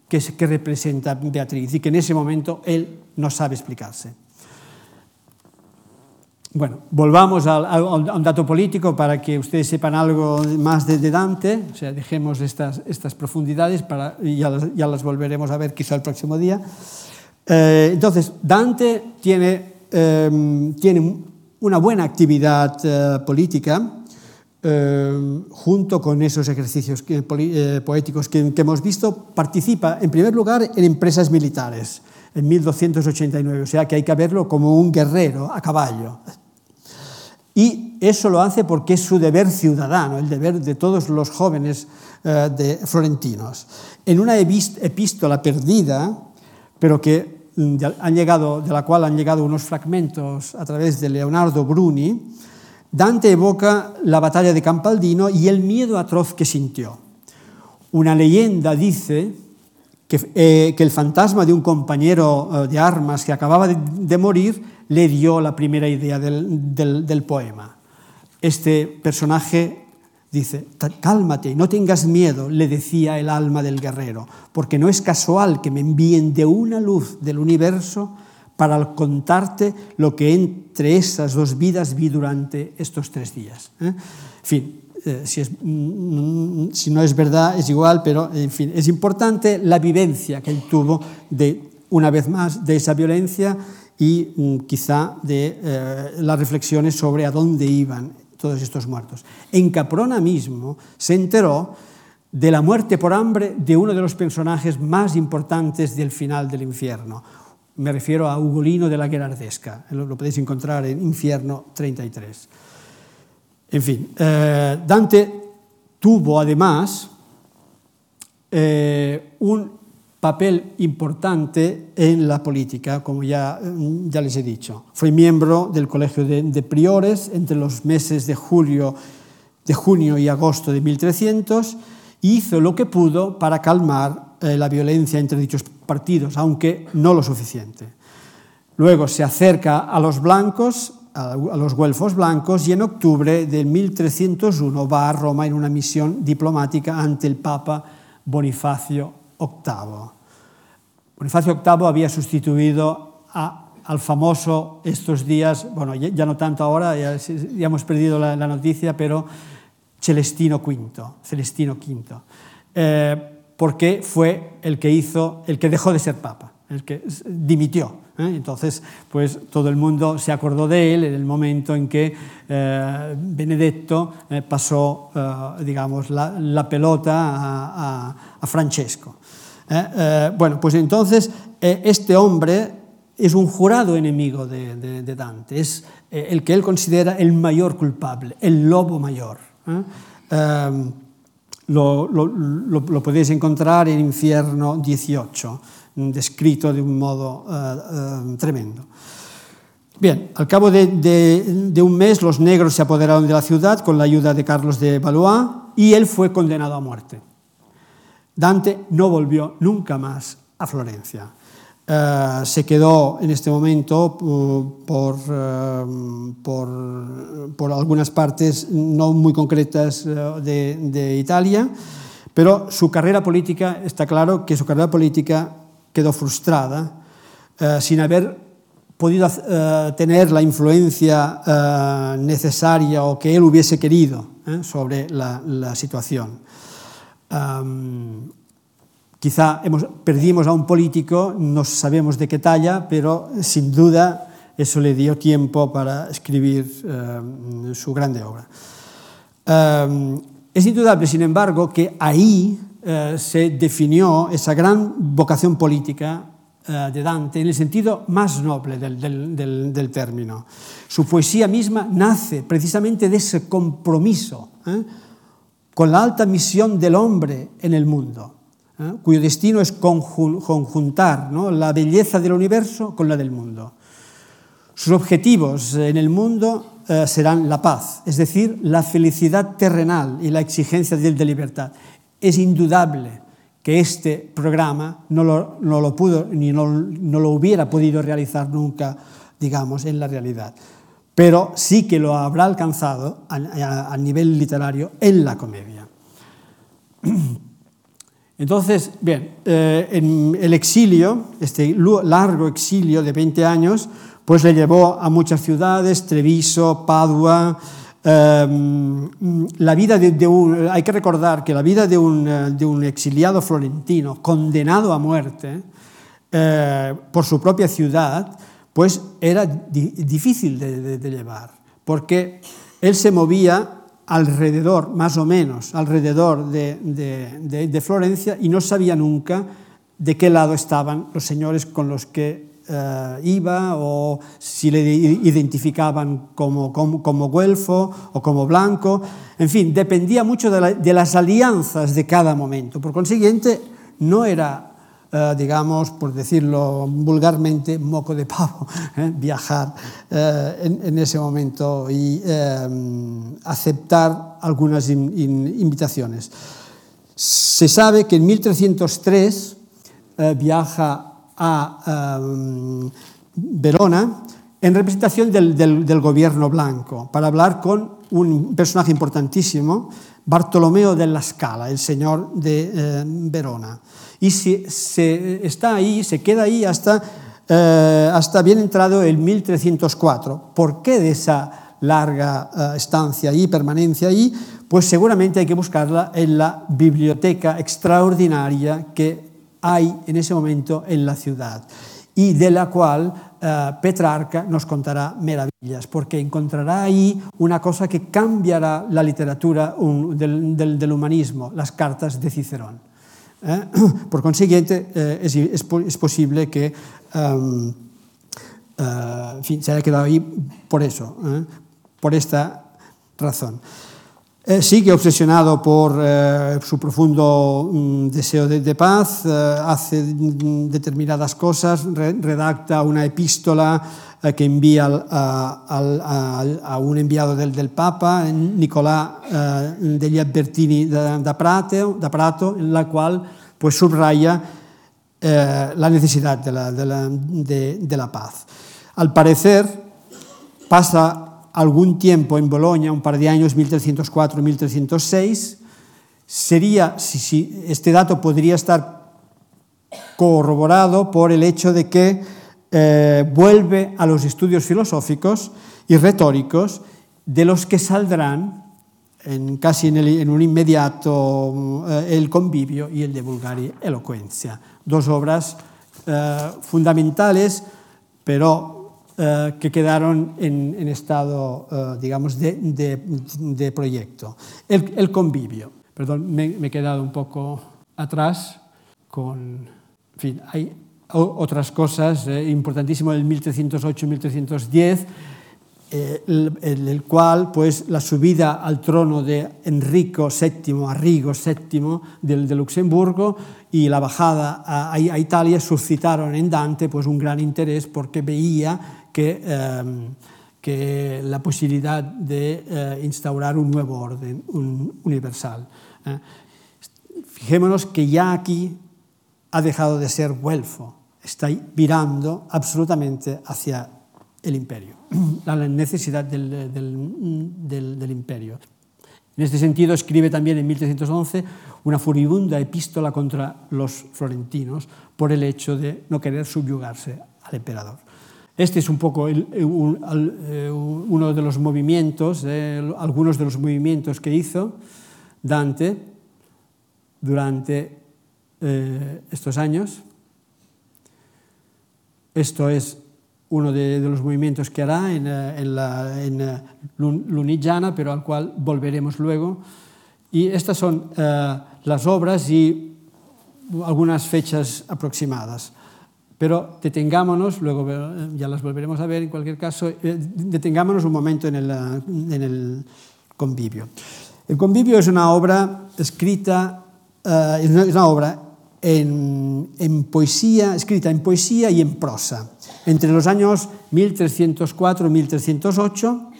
que, representa Beatriz y que en ese momento él no sabe explicarse. Bueno, volvamos a, un dato político para que ustedes sepan algo más de, Dante, o sea, dejemos estas, profundidades para, y ya las, volveremos a ver quizá el próximo día. Eh, entonces, Dante tiene, eh, tiene una buena actividad eh, política eh, junto con esos ejercicios eh, poéticos que, que hemos visto, participa en primer lugar en empresas militares en 1289, o sea que hay que verlo como un guerrero a caballo. Y eso lo hace porque es su deber ciudadano, el deber de todos los jóvenes eh, de florentinos. En una epístola perdida, pero que mm, han llegado, de la cual han llegado unos fragmentos a través de Leonardo Bruni, Dante evoca la batalla de Campaldino y el miedo atroz que sintió. Una leyenda dice que, eh, el fantasma de un compañero eh, de armas que acababa de, morir le dio la primera idea del, del poema. Este personaje dice, cálmate, no tengas miedo, le decía el alma del guerrero, porque no es casual que me envíen de una luz del universo para contarte lo que entre esas dos vidas vi durante estos tres días. ¿eh? En fin, eh, si, es, mm, si no es verdad es igual, pero en fin, es importante la vivencia que él tuvo de, una vez más, de esa violencia y mm, quizá de eh, las reflexiones sobre a dónde iban todos estos muertos. En Caprona mismo se enteró de la muerte por hambre de uno de los personajes más importantes del final del infierno, Me refiero a Ugolino de la Gerardesca, lo, lo podéis encontrar en Infierno 33. En fin, eh, Dante tuvo además eh, un papel importante en la política, como ya, ya les he dicho. Fue miembro del Colegio de, de, Priores entre los meses de, julio, de junio y agosto de 1300 y hizo lo que pudo para calmar eh, la violencia entre dichos partidos, aunque no lo suficiente. Luego se acerca a los blancos a los güelfos blancos y en octubre de 1301 va a Roma en una misión diplomática ante el Papa Bonifacio VIII. Bonifacio VIII había sustituido al famoso estos días, bueno, ya, no tanto ahora, ya, hemos perdido la, noticia, pero Celestino V, Celestino V, porque fue el que hizo, el que dejó de ser papa, el que dimitió ¿eh? Entonces, pues todo el mundo se acordó de él en el momento en que eh, Benedetto eh, pasó, eh, digamos, la, la pelota a, a, a Francesco. Eh, eh, bueno, pues entonces este hombre es un jurado enemigo de, de, de Dante, es el que él considera el mayor culpable, el lobo mayor. Lo, lo, podéis encontrar en Infierno 18 descrito de un modo uh, uh, tremendo. Bien, al cabo de, de, un mes los negros se apoderaron de la ciudad con la ayuda de Carlos de Valois y él fue condenado a muerte. Dante no volvió nunca más a Florencia. Uh, se quedó en este momento eh, por, eh, por, por, algunas partes no muy concretas de, de, Italia, pero su carrera política, está claro que su carrera política quedó frustrada sin haber podido tener la influencia necesaria o que él hubiese querido eh, sobre la, la situación. Um, quizá perdimos a un político, no sabemos de qué talla, pero sin duda eso le dio tiempo para escribir uh, su grande obra. Um, es indudable, sin embargo, que ahí eh, se definió esa gran vocación política eh, de Dante en el sentido más noble del, término. Su poesía misma nace precisamente de ese compromiso eh, con la alta misión del hombre en el mundo, eh, cuyo destino es conjun conjuntar la belleza del universo con la del mundo. Sus objetivos en el mundo eh, serán la paz, es decir, la felicidad terrenal y la exigencia de, de libertad es indudable que este programa no lo, no lo pudo ni no, no, lo hubiera podido realizar nunca, digamos, en la realidad. Pero sí que lo habrá alcanzado a nivel literario en la comedia. Entonces, bien, eh, en el exilio, este largo exilio de 20 años, pues le llevó a muchas ciudades, Treviso, Padua, Um, la vida hay que recordar que la vida de un, de un exiliado florentino condenado a muerte eh, por su propia ciudad, pues era di, difícil de, llevar, porque él se movía alrededor, más o menos, alrededor de, de, de, de, Florencia y no sabía nunca de qué lado estaban los señores con los que eh, iba o si le identificaban como, como, como, güelfo o como blanco. En fin, dependía mucho la, de, las alianzas de cada momento. Por consiguiente, no era Uh, digamos, por decirlo vulgarmente, moco de pavo, ¿eh? viajar uh, en, en, ese momento y uh, aceptar algunas in, in, invitaciones. Se sabe que en 1303 viaja a um, Verona en representación del, del, del, gobierno blanco para hablar con un personaje importantísimo, Bartolomeo della Scala, el señor de eh, Verona. Y se, se, está ahí, se queda ahí hasta, eh, hasta bien entrado el 1304. ¿Por qué de esa larga uh, estancia ahí, permanencia ahí? pues seguramente hay que buscarla en la biblioteca extraordinaria que hay en ese momento en la ciudad y de la cual uh, Petrarca nos contará maravillas, porque encontrará ahí una cosa que cambiará la literatura un, del, del, del, humanismo, las cartas de Cicerón. Eh? Por consiguiente, eh, es, es, es, posible que... Um, uh, en fin, se haya quedado ahí por eso, eh? por esta razón. Eh, sigue obsesionado por eh, su profundo mm, deseo de, de paz, eh, hace mm, determinadas cosas, re redacta una epístola que envía a, un enviado del, del Papa, Nicolás eh, degli Albertini da, da, Prato, da Prato, en la cual pues, subraya eh, la necesidad de la, de la paz. Al parecer, pasa algún tiempo en Bolonia, un par de años, 1304-1306, sería, si, si, este dato podría estar corroborado por el hecho de que eh, vuelve a los estudios filosóficos y retóricos de los que saldrán casi en, un inmediato eh, el convivio y el de Vulgari Elocuencia, dos obras eh, fundamentales, pero que quedaron en, estado, digamos, de, proyecto. El, el, convivio. Perdón, me, me, he quedado un poco atrás con... En fin, hay otras cosas eh, importantísimas del 1308-1310, eh, el, el, el, cual pues, la subida al trono de Enrico VII, Arrigo VII de Luxemburgo y la bajada a, Italia suscitaron en Dante pues, un gran interés porque veía que, eh, que la posibilidad de eh, instaurar un nuevo orden un, universal. Eh. Fijémonos que ya aquí ha dejado de ser güelfo, está virando absolutamente hacia el imperio, la necesidad del, del, del, del imperio. En este sentido, escribe también en 1311 una furibunda epístola contra los florentinos por el hecho de no querer subyugarse al emperador. Este es un poco el, un, el, uno de los movimientos, eh, algunos de los movimientos que hizo Dante durante eh, estos años. Esto es uno de, de los movimientos que hará en, eh, en, la, en eh, Lunigiana, pero al cual volveremos luego. Y estas son eh, las obras y algunas fechas aproximadas. Pero detengámonos, luego ya las volveremos a ver en cualquier caso, eh, detengámonos un momento en el, en el convivio. El convivio es una obra escrita, es una obra en, en poesía, escrita en poesía y en prosa. Entre los años 1304 y 1308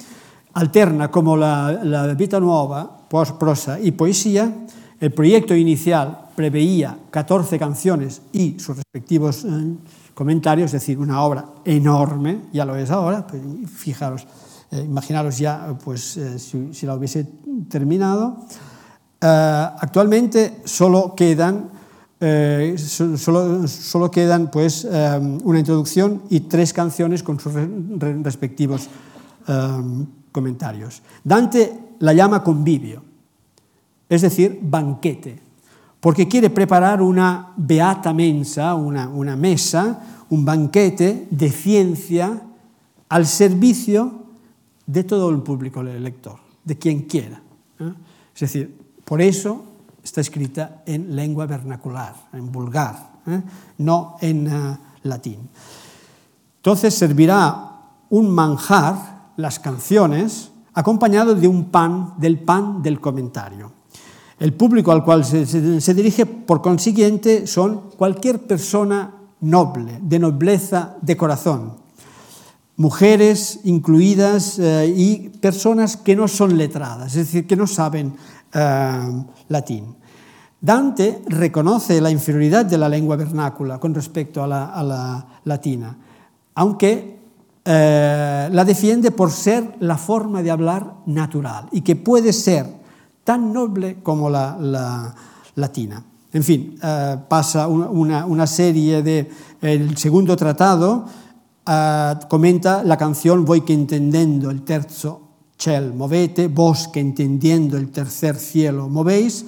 alterna como la, la Vita Nueva, prosa y poesía. El proyecto inicial preveía 14 canciones y sus respectivos eh, comentarios, es decir, una obra enorme, ya lo es ahora, pues, fijaros, eh, imaginaros ya pues, eh, si, si, la hubiese terminado. Eh, actualmente solo quedan eh, solo, quedan pues, eh, una introducción y tres canciones con sus respectivos comentarios. Dante la llama convivio, es decir, banquete porque quiere preparar una beata mensa, una, una mesa, un banquete de ciencia al servicio de todo el público lector, de quien quiera. ¿eh? Es decir, por eso está escrita en lengua vernacular, en vulgar, ¿eh? no en uh, latín. Entonces servirá un manjar, las canciones, acompañado de un pan, del pan del comentario. El público al cual se, se, se, dirige, por consiguiente, son cualquier persona noble, de nobleza de corazón, mujeres incluidas eh, y personas que no son letradas, es decir, que no saben eh, latín. Dante reconoce la inferioridad de la lengua vernácula con respecto a la, a la latina, aunque eh, la defiende por ser la forma de hablar natural y que puede ser tan noble como la, la latina. En fin, eh, pasa una, una, serie de... El segundo tratado eh, comenta la canción Voy que entendendo, el terzo Chel, movete, vos que entendiendo el tercer cielo movéis,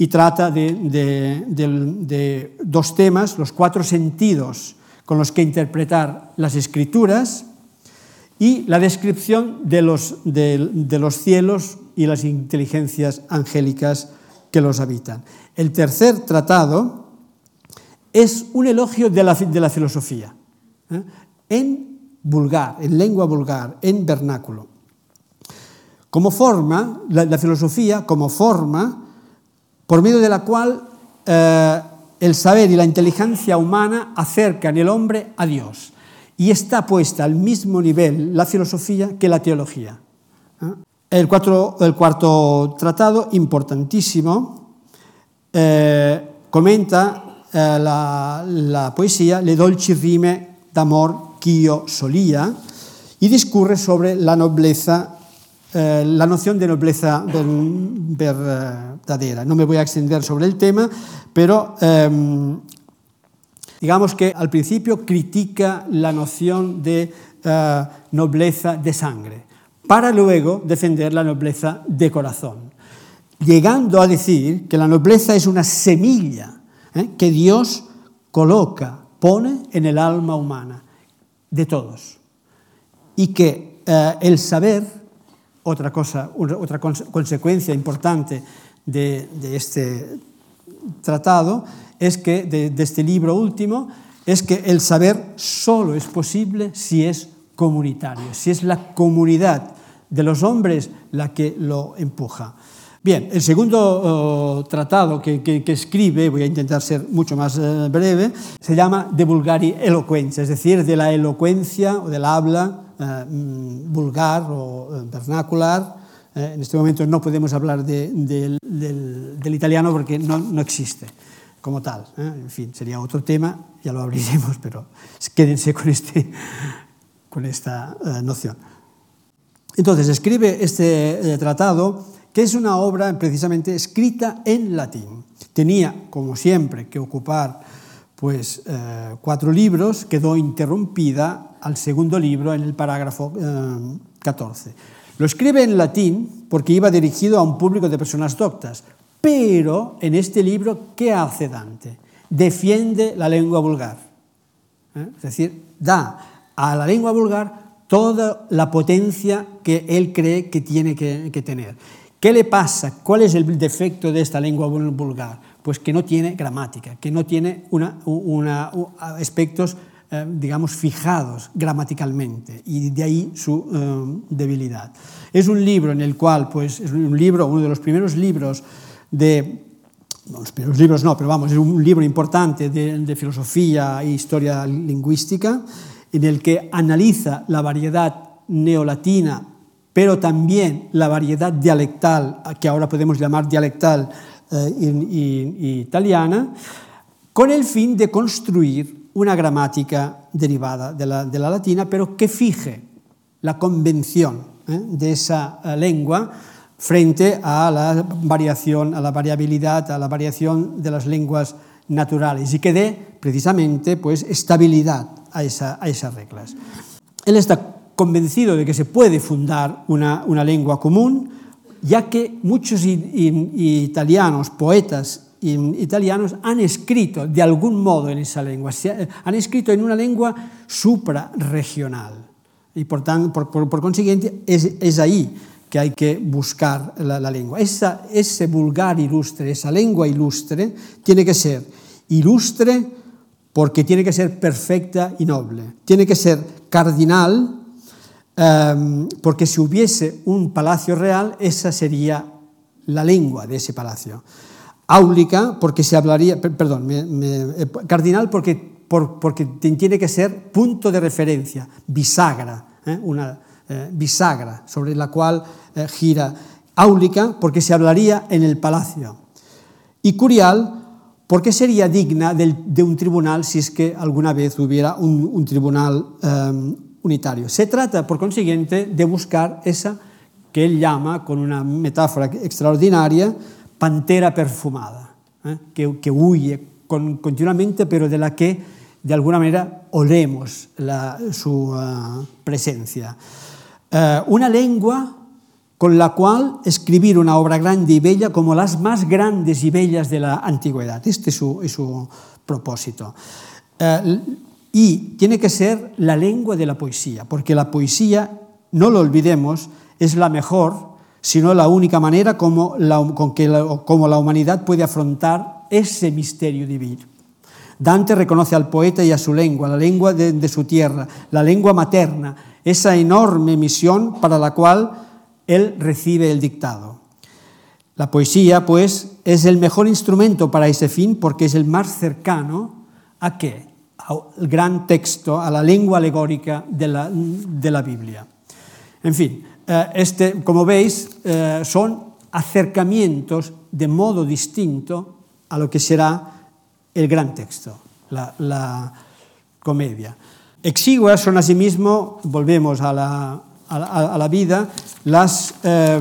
y trata de, dos temas, los cuatro sentidos con los que interpretar las escrituras y la descripción de los, los cielos y las inteligencias angélicas que los habitan. El tercer tratado es un elogio de la, filosofía, ¿eh? en vulgar, en lengua vulgar, en vernáculo. Como forma, la filosofía como forma por medio de la cual eh, el saber y la inteligencia humana acercan el hombre a Dios. Y está puesta al mismo nivel la filosofía que la teología. ¿eh? El, cuarto tratado, importantísimo, eh, comenta eh, la, la, poesía Le dolci rime d'amor ch'io solía y discurre sobre la nobleza eh, la noción de nobleza verdadera. No me voy a extender sobre el tema, pero eh, digamos que al principio critica la noción de eh, nobleza de sangre, para luego defender la nobleza de corazón, llegando a decir que la nobleza es una semilla ¿eh? que Dios coloca, pone en el alma humana de todos, y que eh, el saber otra cosa, otra consecuencia importante de, este tratado es que, de, este libro último, es que el saber solo es posible si es comunitario, si es la comunidad de los hombres la que lo empuja. Bien, el segundo uh, tratado que, escribe, voy a intentar ser mucho más uh, breve, se llama De Vulgari Eloquencia, es decir, de la elocuencia o del habla eh, vulgar o eh, vernacular. Eh, en este momento no podemos hablar de, de, del, del, italiano porque no, no existe como tal. En fin, sería otro tema, ya lo abriremos, pero quédense con, este, con esta noción. Entonces, escribe este tratado, que es una obra precisamente escrita en latín. Tenía, como siempre, que ocupar pues, eh, cuatro libros, quedó interrumpida al segundo libro en el parágrafo eh, 14. Lo escribe en latín porque iba dirigido a un público de personas doctas, pero en este libro, ¿qué hace Dante? Defiende la lengua vulgar. ¿eh? Es decir, da a la lengua vulgar toda la potencia que él cree que tiene que, que tener. ¿Qué le pasa? ¿Cuál es el defecto de esta lengua vulgar? Pues que no tiene gramática, que no tiene una, aspectos, eh, digamos, fijados gramaticalmente, y de ahí su eh, debilidad. Es un libro en el cual, pues, es un libro, uno de los primeros libros de no, los primeros libros no, pero vamos, es un libro importante de, de, filosofía e historia lingüística, en el que analiza la variedad neolatina, pero también la variedad dialectal, que ahora podemos llamar dialectal eh, italiana, con el fin de construir una gramática derivada de la, de la latina, pero que fije la convención eh, de esa eh, lengua frente a la variación, a la variabilidad, a la variación de las lenguas naturales y que dé precisamente pues, estabilidad a, esa, a esas reglas. Él está convencido de que se puede fundar una, una lengua común, ya que muchos italianos, poetas italianos, han escrito de algún modo en esa lengua, han escrito en una lengua suprarregional. Y por, tan, por, consiguiente es, es, ahí que hay que buscar la, la lengua. Esa, ese vulgar ilustre, esa lengua ilustre, tiene que ser ilustre porque tiene que ser perfecta y noble. Tiene que ser cardinal Um, porque si hubiese un palacio real, esa sería la lengua de ese palacio. Áulica, porque se hablaría, perdón, me, me, eh, cardinal, porque, por, porque tiene que ser punto de referencia, bisagra, ¿eh? una eh, bisagra sobre la cual eh, gira. Áulica, porque se hablaría en el palacio. Y curial, porque sería digna del, de un tribunal si es que alguna vez hubiera un, un tribunal um, unitario. Se trata, por consiguiente, de buscar esa que él llama, con una metáfora extraordinaria, pantera perfumada, ¿eh? que, que, huye con, continuamente, pero de la que, de alguna manera, olemos su uh, presencia. Uh, una lengua con la cual escribir una obra grande y bella como las más grandes y bellas de la antigüedad. Este es su, es su propósito. Eh, y tiene que ser la lengua de la poesía, porque la poesía, no lo olvidemos, es la mejor, sino la única manera como la, con que como la humanidad puede afrontar ese misterio divino. Dante reconoce al poeta y a su lengua, la lengua de, de su tierra, la lengua materna, esa enorme misión para la cual él recibe el dictado. La poesía, pues, es el mejor instrumento para ese fin porque es el más cercano a qué? Al gran texto, a la lengua alegórica de la, de la Biblia. En fin, eh, este, como veis, eh, son acercamientos de modo distinto a lo que será el gran texto, la, la comedia. Exiguas son asimismo, volvemos a la, a la, a la vida, las eh,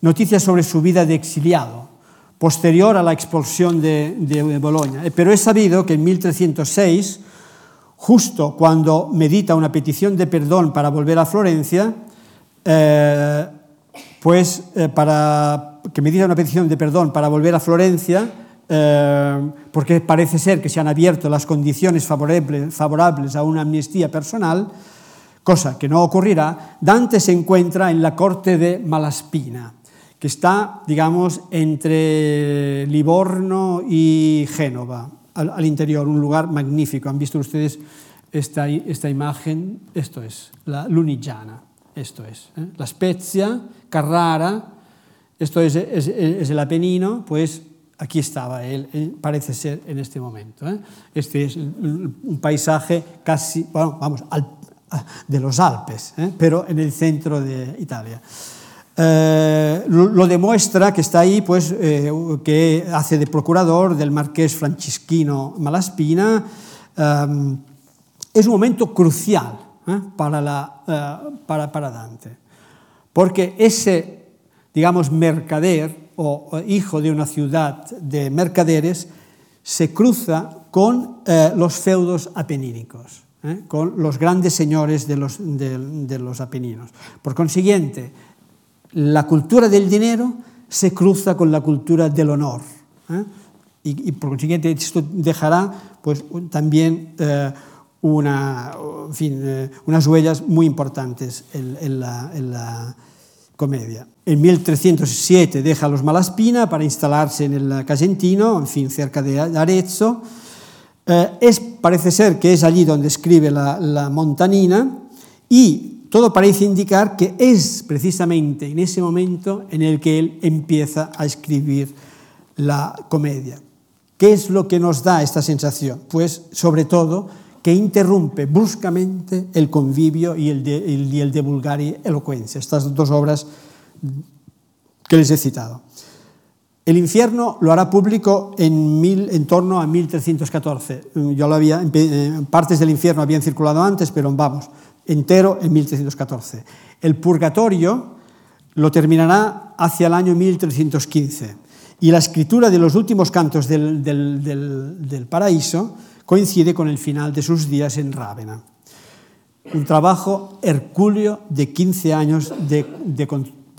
noticias sobre su vida de exiliado, posterior a la expulsión de, de Bolonia. Pero es sabido que en 1306, justo cuando medita una petición de perdón para volver a Florencia, eh, pues eh, para que medita una petición de perdón para volver a Florencia, eh, porque parece ser que se han abierto las condiciones favorables a una amnistía personal, cosa que no ocurrirá, Dante se encuentra en la corte de Malaspina, que está, digamos, entre Livorno y Génova, al, al interior, un lugar magnífico. Han visto ustedes esta, esta imagen, esto es, la Lunigiana, esto es, ¿eh? la Spezia, Carrara, esto es, es, es, el Apenino, pues aquí estaba él, él, parece ser en este momento. ¿eh? Este es un paisaje casi, bueno, vamos, al de los Alpes, ¿eh? pero en el centro de Italia. Eh, lo, demuestra que está ahí, pues, eh, que hace de procurador del marqués Francisquino Malaspina. Eh, es un momento crucial ¿eh? para, para, para, Dante, porque ese, digamos, mercader o, hijo de una ciudad de mercaderes se cruza con los feudos apenínicos. con los grandes señores de los, de los Apeninos. Por consiguiente, la cultura del dinero se cruza con la cultura del honor. ¿eh? Y, por consiguiente esto dejará pues, también eh, eh, unas huellas muy importantes en, la, comedia. En 1307 deja los Malaspina para instalarse en el Casentino, en fin, cerca de Arezzo, es, parece ser que es allí donde escribe la, la, montanina y todo parece indicar que es precisamente en ese momento en el que él empieza a escribir la comedia. ¿Qué es lo que nos da esta sensación? Pues sobre todo que interrumpe bruscamente el convivio y el de, el, y elocuencia, estas dos obras que les he citado. El infierno lo hará público en, mil, en torno a 1314. Yo lo había, partes del infierno habían circulado antes, pero vamos, entero en 1314. El purgatorio lo terminará hacia el año 1315. Y la escritura de los últimos cantos del, del, del, paraíso coincide con el final de sus días en Rávena. Un trabajo hercúleo de 15 años de, de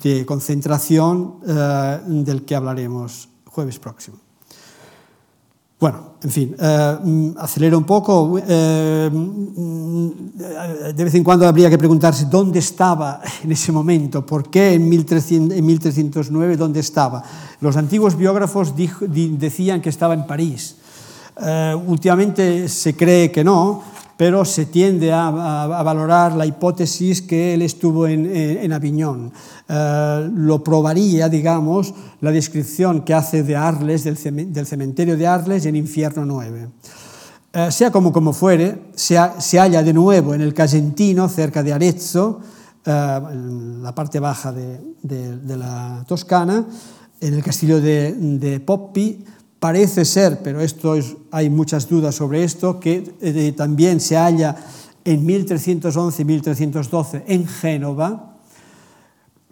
de concentración eh, del que hablaremos jueves próximo. Bueno, en fin, eh, mm, acelero un pouco. Eh, mm, eh, de vez en cuando habría que preguntarse dónde estaba en ese momento, por qué en, 1300, en 1309 dónde estaba. Los antiguos biógrafos dijo, di, decían que estaba en París. Eh, últimamente se cree que no, pero se tiende a, a, a, valorar la hipótesis que él estuvo en, en, en Aviñón. Eh, lo probaría, digamos, la descripción que hace de Arles, del, del cementerio de Arles en Infierno 9. Eh, sea como, como fuere, se, se, halla de nuevo en el Casentino, cerca de Arezzo, eh, en la parte baja de, de, de, la Toscana, en el castillo de, de Poppi, Parece ser, pero esto es, hay muchas dudas sobre esto, que eh, también se halla en 1311-1312 en Génova.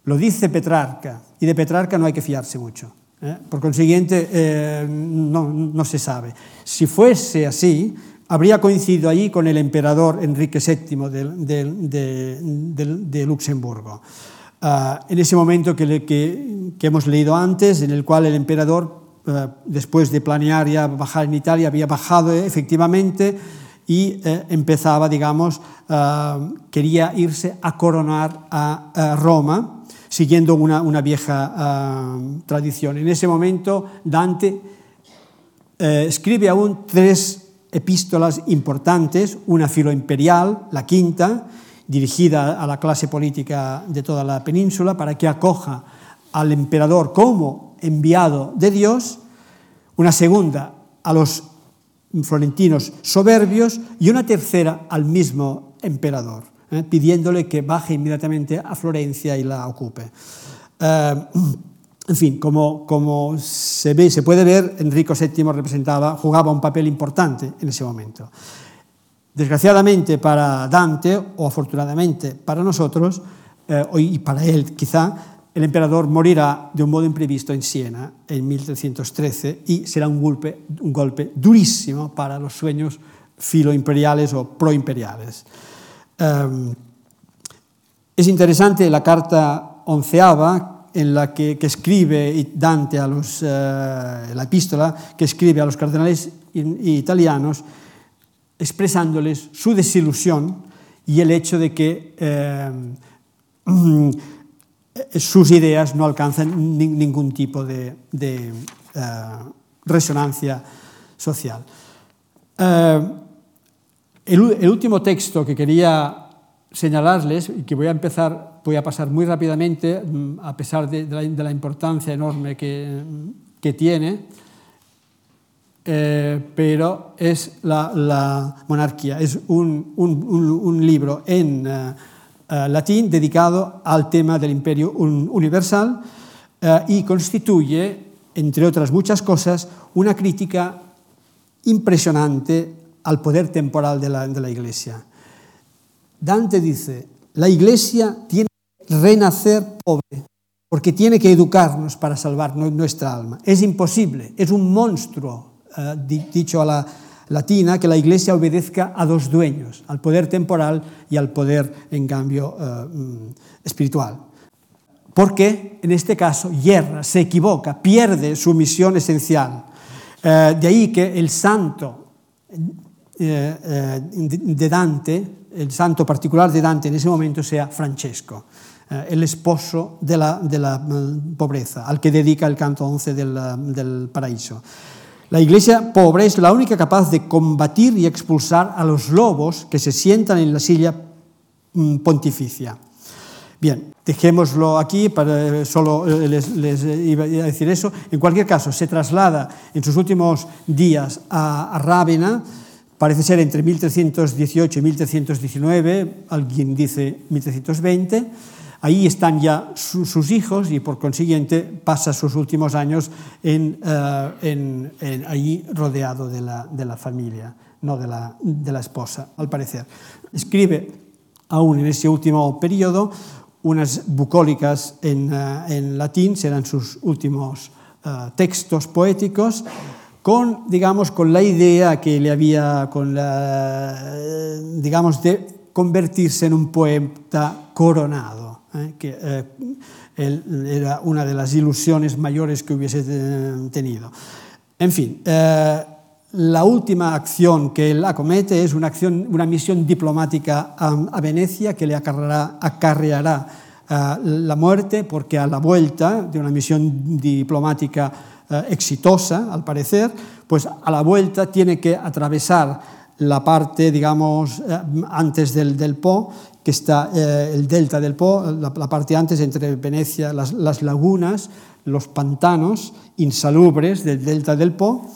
Lo dice Petrarca, y de Petrarca no hay que fiarse mucho. ¿eh? Por consiguiente, eh, no, no se sabe. Si fuese así, habría coincidido allí con el emperador Enrique VII de, Luxemburgo. Uh, en ese momento que, le, que, hemos leído antes, en el cual el emperador, uh, después de planear ya bajar en Italia, había bajado efectivamente y uh, empezaba, digamos, quería irse a coronar a, Roma, siguiendo una, una vieja tradición. En ese momento, Dante escribe aún tres epístolas importantes, una filoimperial, la quinta, dirigida a la clase política de toda la península para que acoja al emperador como enviado de Dios, una segunda a los florentinos soberbios y una tercera al mismo emperador, eh, pidiéndole que baje inmediatamente a Florencia y la ocupe. Eh, en fin, como, como se, ve, se puede ver, Enrico VII representaba, jugaba un papel importante en ese momento. Desgraciadamente para Dante, o afortunadamente para nosotros, eh, y para él quizá, el emperador morirá de un modo imprevisto en Siena en 1313 y será un golpe, un golpe durísimo para los sueños filoimperiales o proimperiales. Um, es interesante la carta onceava en la que, que escribe Dante a los, uh, la epístola que escribe a los cardenales italianos expresándoles su desilusión y el hecho de que eh, sus ideas no alcanzan ni, ningún tipo de, uh, resonancia social. Uh, el, último texto que quería señalarles y que voy a empezar, voy a pasar muy rápidamente, mm, a pesar de, la, importancia enorme que, que tiene, eh, pero es la, monarquía. Es un, un, libro en uh, latín dedicado al tema del imperio universal uh, y constituye, entre otras muchas cosas, una crítica impresionante al poder temporal de la, de la Iglesia. Dante dice, la Iglesia tiene que renacer pobre porque tiene que educarnos para salvar nuestra alma. Es imposible, es un monstruo eh, dicho a la latina, que la Iglesia obedezca a dos dueños, al poder temporal y al poder, en cambio, eh, mm, espiritual. Porque en este caso yerra, se equivoca, pierde su misión esencial. Eh, de ahí que el santo de Dante, el santo particular de Dante en ese momento sea Francesco, el esposo de la, mm, pobreza, al que dedica el canto 11 del, del paraíso. La iglesia pobre es la única capaz de combatir y expulsar a los lobos que se sientan en la silla mm, pontificia. Bien, dejémoslo aquí, para, solo eh, les, les, iba a decir eso. En cualquier caso, se traslada en sus últimos días a, a Rávena, parece ser entre 1318 y 1319, alguien dice 1320, Ahí están ya su, sus hijos y por consiguiente pasa sus últimos años en, allí rodeado de la, familia, no de la, esposa, al parecer. Escribe aún en ese último periodo unas bucólicas en, en latín, serán sus últimos uh, textos poéticos, con, digamos, con la idea que le había, con la, digamos, de convertirse en un poeta coronado eh, que eh, él era una de las ilusiones mayores que hubiese eh, tenido. En fin, eh, la última acción que él acomete es una, acción, una misión diplomática a, a Venecia que le acarreará, uh, la muerte porque a la vuelta de una misión diplomática uh, exitosa, al parecer, pues a la vuelta tiene que atravesar la parte, digamos, antes del, del Po que está eh, el delta del Po, la, la, parte antes entre Venecia, las, lagunas, los pantanos insalubres del delta del Po,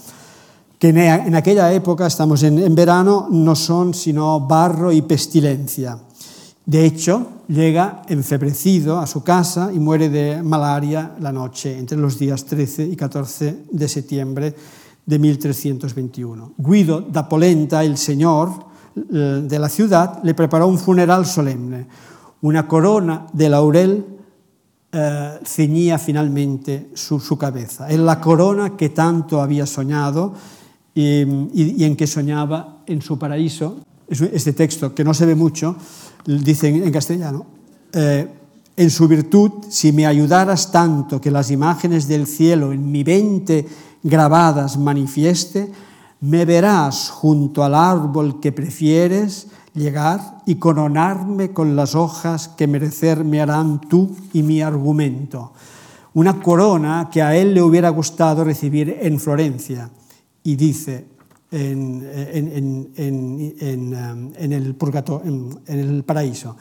que en, en aquella época, estamos en, verano, no son sino barro y pestilencia. De hecho, llega enfebrecido a su casa y muere de malaria la noche, entre los días 13 y 14 de septiembre de 1321. Guido da Polenta, el señor, de la ciudad le preparó un funeral solemne. Una corona de laurel eh, ceñía finalmente su, cabeza. Es la corona que tanto había soñado y, en que soñaba en su paraíso. Este texto, que no se ve mucho, dice en, en castellano, eh, En su virtud, si me ayudaras tanto que las imágenes del cielo en mi mente grabadas manifieste, me verás junto al árbol que prefieres llegar y coronarme con las hojas que merecer me harán tú y mi argumento. Una corona que a él le hubiera gustado recibir en Florencia. Y dice en, en, en, en el, purgato, en el paraíso,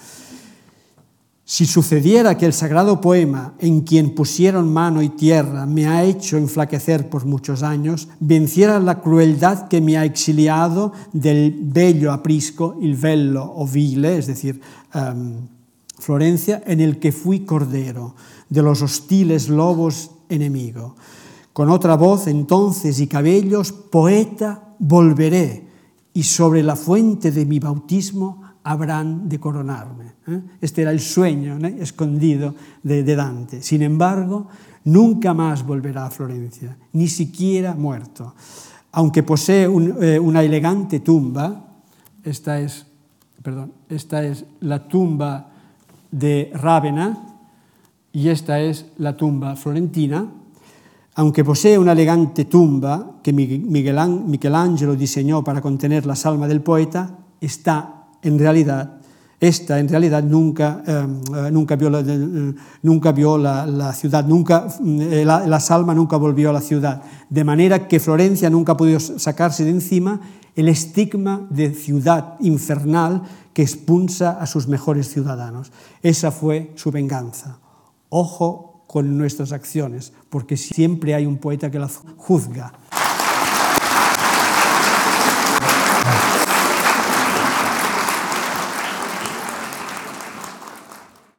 si sucediera que el sagrado poema en quien pusieron mano y tierra me ha hecho enflaquecer por muchos años, venciera la crueldad que me ha exiliado del bello aprisco, il vello o vile, es decir, um, Florencia, en el que fui cordero, de los hostiles lobos enemigo. Con otra voz entonces y cabellos, poeta volveré, y sobre la fuente de mi bautismo habrán de coronarme. ¿eh? Este era el sueño ¿no? escondido de, Dante. Sin embargo, nunca más volverá a Florencia, ni siquiera muerto. Aunque posee un, eh, una elegante tumba, esta es, perdón, esta es la tumba de Rávena y esta es la tumba florentina, aunque posee una elegante tumba que Michelangelo diseñó para contener la salma del poeta, está en realidad, esta en realidad nunca, eh, nunca vio, la, eh, nunca vio la, ciudad, nunca, eh, la, la, salma nunca volvió a la ciudad, de manera que Florencia nunca ha podido sacarse de encima el estigma de ciudad infernal que expulsa a sus mejores ciudadanos. Esa fue su venganza. Ojo con nuestras acciones, porque siempre hay un poeta que las juzga.